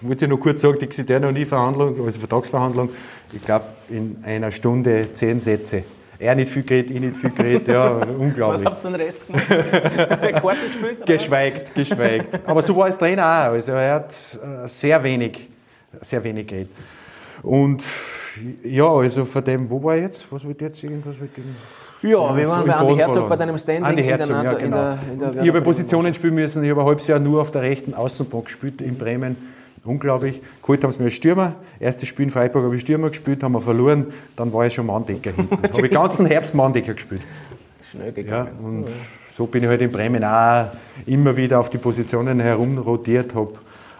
Ich wollte nur kurz sagen, Dixie Turner und ich Verhandlung, also Vertragsverhandlung, ich glaube in einer Stunde zehn Sätze. Er nicht viel geredet, ich nicht viel geredet, ja, unglaublich. Was habt ihr den Rest gemacht? Karten gespielt? Geschweigt, geschweigt. Aber so war es Trainer auch, also er hat äh, sehr wenig, sehr wenig geredet. Und ja, also von dem, wo war er jetzt? Was wird jetzt irgendwas mit dem? Ja, wir waren bei Andi Herzog bei deinem Standing Andi Herzog, in, der, ja, genau. in der, in der Ich habe Positionen spielen müssen, ich habe ein halbes Jahr nur auf der rechten Außenbank gespielt in Bremen. Unglaublich. Geholt haben sie mir als Stürmer. Erstes Spiel in Freiburg habe ich Stürmer gespielt, haben wir verloren. Dann war ich schon Manndecker hinten. habe ich den ganzen Herbst Manndecker gespielt. Schnell gegangen. Ja, und so bin ich halt in Bremen auch immer wieder auf die Positionen herumrotiert, habe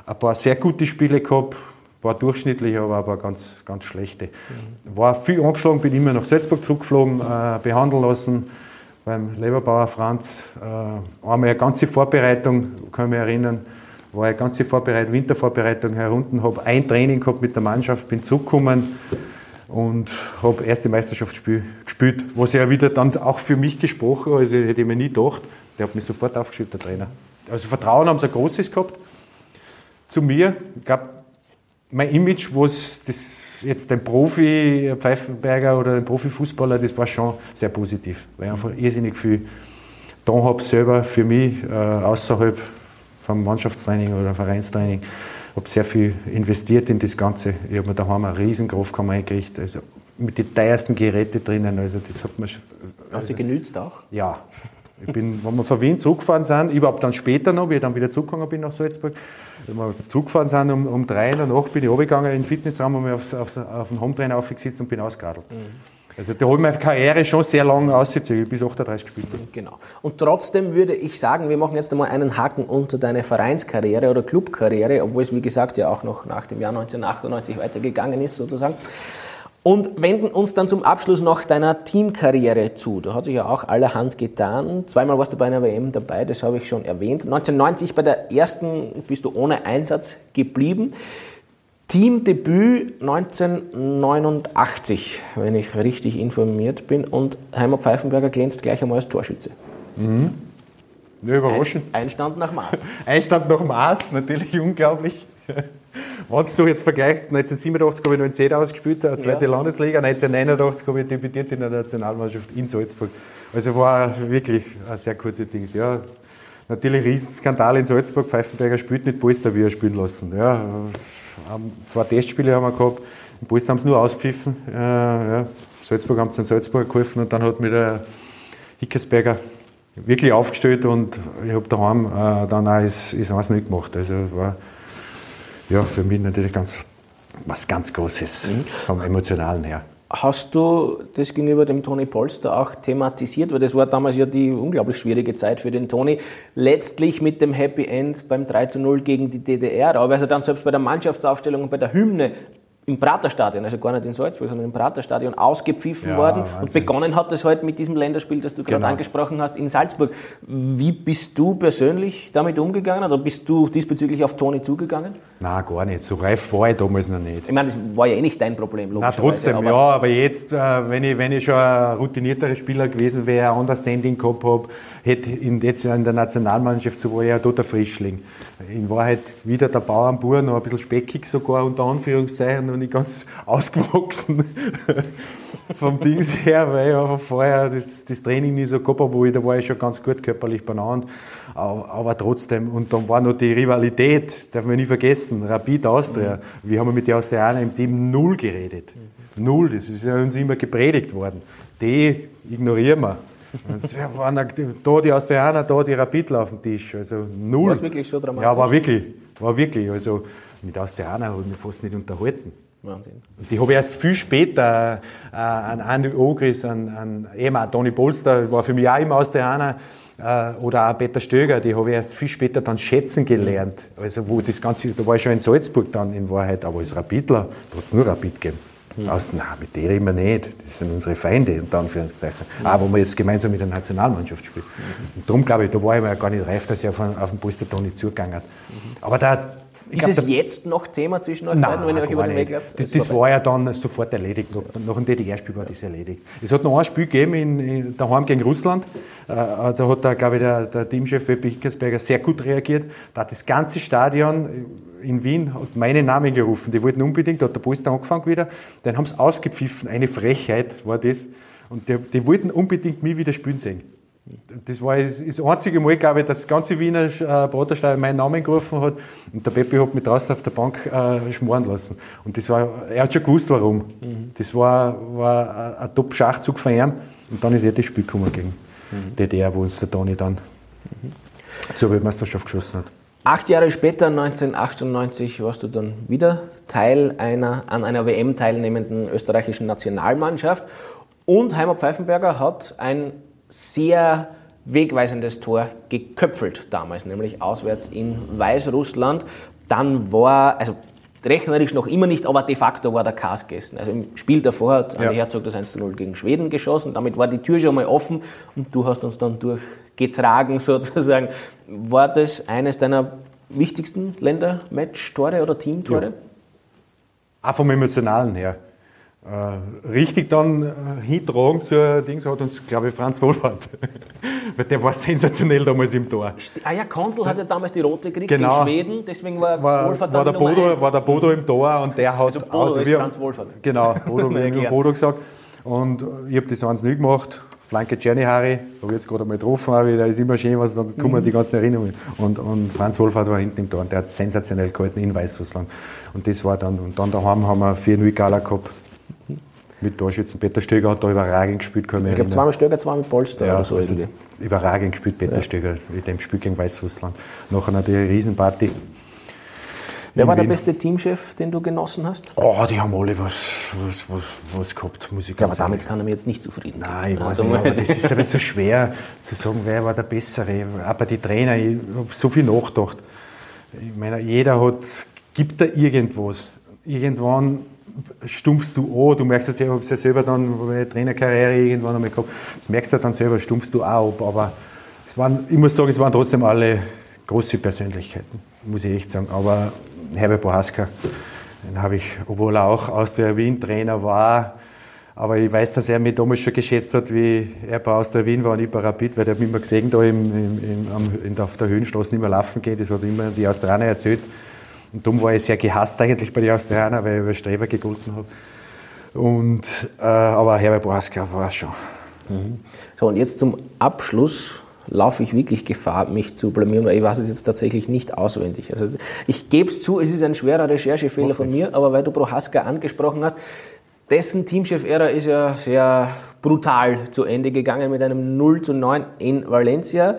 ein paar sehr gute Spiele gehabt, war durchschnittlich, aber paar ganz, ganz schlechte. War viel angeschlagen, bin immer nach Salzburg zurückgeflogen, äh, behandeln lassen beim Leberbauer Franz. Äh, einmal eine ganze Vorbereitung, kann ich mich erinnern, war eine ganze Vorbereitung, Wintervorbereitung herunten, habe ein Training gehabt mit der Mannschaft, bin zurückgekommen und habe erste Meisterschaftsspiel gespielt, was ja wieder dann auch für mich gesprochen, also hätte ich mir nie gedacht. Der hat mich sofort aufgeschrieben, der Trainer. Also Vertrauen haben sie ein großes gehabt zu mir. Ich glaube, mein Image, was das jetzt den Profi Pfeifenberger oder den Profifußballer, das war schon sehr positiv, weil ich einfach irrsinnig viel da habe selber für mich äh, außerhalb vom Mannschaftstraining oder Vereinstraining. habe sehr viel investiert in das Ganze. Ich habe mir daheim eine riesen Grofkammer eingerichtet, also mit den teuersten Geräten drinnen. Also das hat mir schon, Hast du genützt auch? ja. Ich bin, wenn wir von Wien zurückgefahren sind, überhaupt dann später noch, wie ich dann wieder zurückgegangen bin nach Salzburg, wenn wir zurückgefahren sind um, um drei in der Nacht, bin ich runtergegangen in den Fitnessraum und mich aufs, aufs, auf den Hometrainer aufgesetzt und bin ausgeradelt. Also da habe ich meine Karriere schon sehr lange ausgezogen, bis 38 gespielt habe. Genau. Und trotzdem würde ich sagen, wir machen jetzt einmal einen Haken unter deine Vereinskarriere oder Clubkarriere, obwohl es wie gesagt ja auch noch nach dem Jahr 1998 weitergegangen ist sozusagen. Und wenden uns dann zum Abschluss noch deiner Teamkarriere zu. Da hat sich ja auch allerhand getan. Zweimal warst du bei einer WM dabei, das habe ich schon erwähnt. 1990 bei der ersten bist du ohne Einsatz geblieben. Teamdebüt 1989, wenn ich richtig informiert bin. Und Heimer Pfeifenberger glänzt gleich einmal als Torschütze. Ja, überraschend. Einstand nach Maß. Einstand nach Maß, natürlich unglaublich. Wenn du jetzt vergleichst, 1987 habe ich noch in Zed ausgespielt, eine zweite Ja. Landesliga, 1989 habe ich debütiert in der Nationalmannschaft in Salzburg. Also war wirklich ein sehr kurze Dings. Ja, natürlich Riesenskandal in Salzburg, Pfeifenberger spielt nicht Polster, wie er spielen lassen. Ja, zwei Testspiele haben wir gehabt, in Polster haben sie nur auspfiffen. Äh, ja, Salzburg haben sie in Salzburg geholfen und dann hat mir der Hickersberger wirklich aufgestellt und ich habe daheim äh, dann auch das, das eins nicht gemacht. Also war ja, für mich natürlich ganz, was ganz Großes vom Emotionalen her. Hast du das gegenüber dem Toni Polster auch thematisiert? Weil das war damals ja die unglaublich schwierige Zeit für den Toni. Letztlich mit dem Happy End beim 3 zu 0 gegen die DDR. Aber ist er dann selbst bei der Mannschaftsaufstellung und bei der Hymne im Praterstadion, also gar nicht in Salzburg, sondern im Praterstadion, ausgepfiffen Ja, worden. Und Wahnsinn. begonnen hat es halt mit diesem Länderspiel, das du gerade Genau. angesprochen hast, in Salzburg. Wie bist du persönlich damit umgegangen oder bist du diesbezüglich auf Toni zugegangen? Nein, gar nicht. So reif war ich damals noch nicht. Ich meine, das war ja eh nicht dein Problem, Na, logischerweise. trotzdem, aber ja, aber jetzt, äh, wenn, ich, wenn ich schon ein routinierterer Spieler gewesen wäre, ein Understanding gehabt habe, hätte in, jetzt in der Nationalmannschaft, so war ich ja toter Frischling. In Wahrheit wieder der Bauernbauer, noch ein bisschen speckig sogar, unter Anführungszeichen, noch nicht ganz ausgewachsen vom Dings her, weil ich einfach vorher das, das Training nicht so gehabt habe, wo ich, da war ich schon ganz gut körperlich benannt. Aber, aber trotzdem, und dann war noch die Rivalität, darf man nicht vergessen, Rapid Austria. Wir haben mit den Austrianern im Team null geredet. Null, das ist ja uns immer gepredigt worden. Die ignorieren wir. Es waren da die Austrianer, da die Rapid auf dem Tisch. Also null. War wirklich so dramatisch? Ja, war wirklich. War wirklich. Also mit Austrianern habe ich mich fast nicht unterhalten. Wahnsinn. Und die habe ich erst viel später äh, an Andi Ogris, an, an eben auch Toni Polster, war für mich auch immer Austrianer, äh, oder auch Peter Stöger, die habe ich erst viel später dann schätzen gelernt. Also wo das Ganze, da war ich schon in Salzburg dann in Wahrheit, aber als Rapidler, da hat es nur Rapid gegeben. Aus, nein, mit denen wir nicht. Das sind unsere Feinde, unter Anführungszeichen. Auch wenn wir jetzt gemeinsam mit der Nationalmannschaft spielen. Und darum glaube ich, da war ich mir ja gar nicht reif, dass ich auf, auf den Polster Toni zugegangen hat. Aber da, Ist glaub, es jetzt noch Thema zwischen euch beiden, wenn ihr euch über den Weg läuft? Das, das war ja dann sofort erledigt. Nach, nach dem DDR-Spiel war das erledigt. Es hat noch ein Spiel gegeben in, in, daheim gegen Russland. Äh, da hat, glaube ich, der, der Teamchef Pepe Hickersberger sehr gut reagiert. Da hat das ganze Stadion in Wien hat meinen Namen gerufen. Die wollten unbedingt, da hat der Polster angefangen wieder. Dann haben sie ausgepfiffen. Eine Frechheit war das. Und die, die wollten unbedingt mich wieder spielen sehen. Das war das, einzige Mal, glaube ich, dass das ganze Wiener äh, Praterstadion meinen Namen gerufen hat und der Peppi hat mich draußen auf der Bank äh, schmoren lassen. Und das war, er hat schon gewusst, warum. Das war, war ein- Top-Schachzug von ihm und dann ist er das Spiel gekommen gegen DDR, wo uns der Toni dann zur Weltmeisterschaft geschossen hat. Acht Jahre später, 1998, warst du dann wieder Teil einer an einer WM teilnehmenden österreichischen Nationalmannschaft. Und Heimer Pfeifenberger hat ein sehr wegweisendes Tor geköpfelt damals, nämlich auswärts in Weißrussland. Dann war, also rechnerisch noch immer nicht, aber de facto war der Kas gegessen. Also im Spiel davor hat Andi Ja. Herzog das 1 zu 0 gegen Schweden geschossen. Damit war die Tür schon mal offen und du hast uns dann durchgetragen sozusagen. War das eines deiner wichtigsten Ländermatch-Tore oder Teamtore? Ja. Auch vom Emotionalen her. Äh, richtig dann äh, hintragen zur Dings hat uns, glaube ich, Franz Wohlfahrt. Weil der war sensationell damals im Tor. Ah ja, Konsul hat ja damals die rote gekriegt Genau. gegen Schweden, deswegen war, war, Wohlfahrt war, der Nummer Bodo, eins. war der Bodo im Tor und der hat Also Bodo ist wir- Franz Wohlfahrt. Genau, Bodo, wir. Bodo gesagt. Und ich habe das eins nicht gemacht. Flanke Czerny Harry, habe ich jetzt gerade einmal getroffen, auch wieder. ist immer schön, was dann kommen Mhm. die ganzen Erinnerungen. Und, und Franz Wohlfahrt war hinten im Tor und der hat sensationell gehalten in Weißrussland. Und das war dann, und dann daheim haben wir 4-0 Gala gehabt. Mit Torschützen. Peter Stöger hat da überragend gespielt, kann ich Ich glaube, zweimal Stöger, zweimal Polster ja, oder so also überragend gespielt, Peter Stöger, in dem Spiel gegen Weißrussland. Nachher natürlich eine Riesenparty. Wer war der Wien. beste Teamchef, den du genossen hast? Oh, die haben alle was, was, was, was gehabt, muss ich Ja, aber damit kann er mir jetzt nicht zufrieden geben. Nein, ich weiß Also, nicht, aber das ist aber so schwer zu sagen, wer war der Bessere. Aber die Trainer, ich habe so viel nachgedacht. Ich meine, jeder hat, gibt da irgendwas. Irgendwann stumpfst du an, du merkst es ja, ich ja selber dann bei meiner Trainerkarriere irgendwann einmal gehabt, das merkst du dann selber, stumpfst du auch ab. Aber es waren, ich muss sagen, es waren trotzdem alle große Persönlichkeiten, muss ich echt sagen. Aber Herbert Bohaska, den habe ich, obwohl er auch aus der Wien-Trainer war, aber ich weiß, dass er mich damals schon geschätzt hat, wie er bei aus der Wien war und ich bei Rapid, weil der hat mich immer gesehen, da im, im, im, auf der Höhenstraße immer laufen geht. Das hat immer die Australier erzählt. Und darum war ich sehr gehasst eigentlich bei den Australiern, weil ich über Streber gegolten habe. Und, äh, aber Herbert Boaska war es schon. Mhm. So, und jetzt zum Abschluss laufe ich wirklich Gefahr, mich zu blamieren, weil ich weiß es jetzt tatsächlich nicht auswendig. Also ich gebe es zu, es ist ein schwerer Recherchefehler okay. von mir, aber weil du Prohaska angesprochen hast, dessen Teamchef-Ära ist ja sehr brutal zu Ende gegangen mit einem 0 zu 9 in Valencia.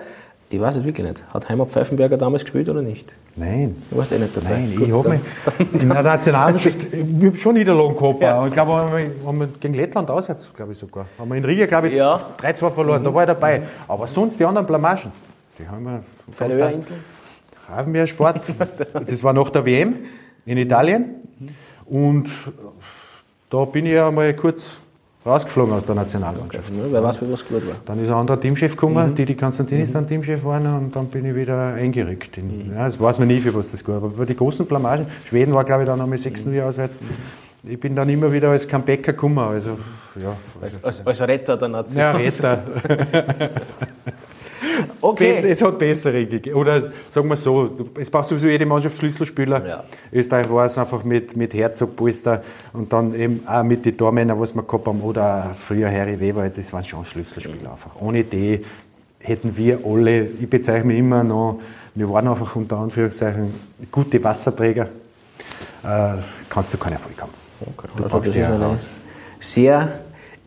Ich weiß es wirklich nicht. Hat Heimat Pfeifenberger damals gespielt oder nicht? Nein. Du warst eh nicht dabei. Nein, Gut, ich habe mich in der Nationalmannschaft, ich habe schon Niederlagen gehabt. Ja. Ich glaube, haben wir gegen Lettland auswärts, glaube ich sogar. Haben wir in Riga, glaube ich, ja. 3-2 verloren. Mhm. Da war ich dabei. Mhm. Aber sonst die anderen Blamagen, die haben wir. Feuerwehrinsel? Ravenmeersport. das war nach der WM in Italien. Mhm. Und da bin ich ja mal kurz rausgeflogen aus der Nationalmannschaft. Okay. Weil was für was gut war. Dann ist ein anderer Teamchef gekommen, mhm. die, die Konstantinis mhm. dann Teamchef waren und dann bin ich wieder eingerückt. In, mhm. ja, das weiß man nie, für was das gut war. Aber die großen Blamagen, Schweden war glaube ich dann einmal 6 mhm. auswärts. Ich bin dann immer wieder als Comebacker gekommen. Also, ja, als, als, als Retter der Nation. Ja, Retter. Okay. es hat bessere gegeben. Oder sagen wir so, es braucht sowieso jede Mannschaft Schlüsselspieler. Ja. Österreich war es einfach mit, mit Herzog, Polster und dann eben auch mit den Tormännern, was wir gehabt haben, oder früher Harry Weber, das waren schon Schlüsselspieler einfach. Ohne die hätten wir alle, ich bezeichne mich immer noch, wir waren einfach unter Anführungszeichen gute Wasserträger, äh, kannst du keinen Erfolg haben. Okay. Du also das ist eine sehr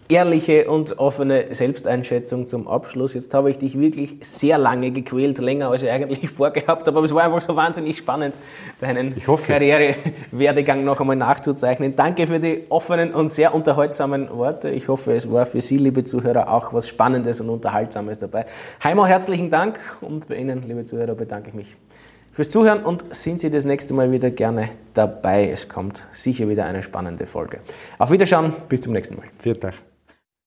ehrliche und offene Selbsteinschätzung zum Abschluss. Jetzt habe ich dich wirklich sehr lange gequält, länger als ich eigentlich vorgehabt habe, aber es war einfach so wahnsinnig spannend, deinen Karrierewerdegang noch einmal nachzuzeichnen. Danke für die offenen und sehr unterhaltsamen Worte. Ich hoffe, es war für Sie, liebe Zuhörer, auch was Spannendes und Unterhaltsames dabei. Heimo, herzlichen Dank und bei Ihnen, liebe Zuhörer, bedanke ich mich fürs Zuhören und sind Sie das nächste Mal wieder gerne dabei. Es kommt sicher wieder eine spannende Folge. Auf Wiederschauen, bis zum nächsten Mal. Vielen Dank.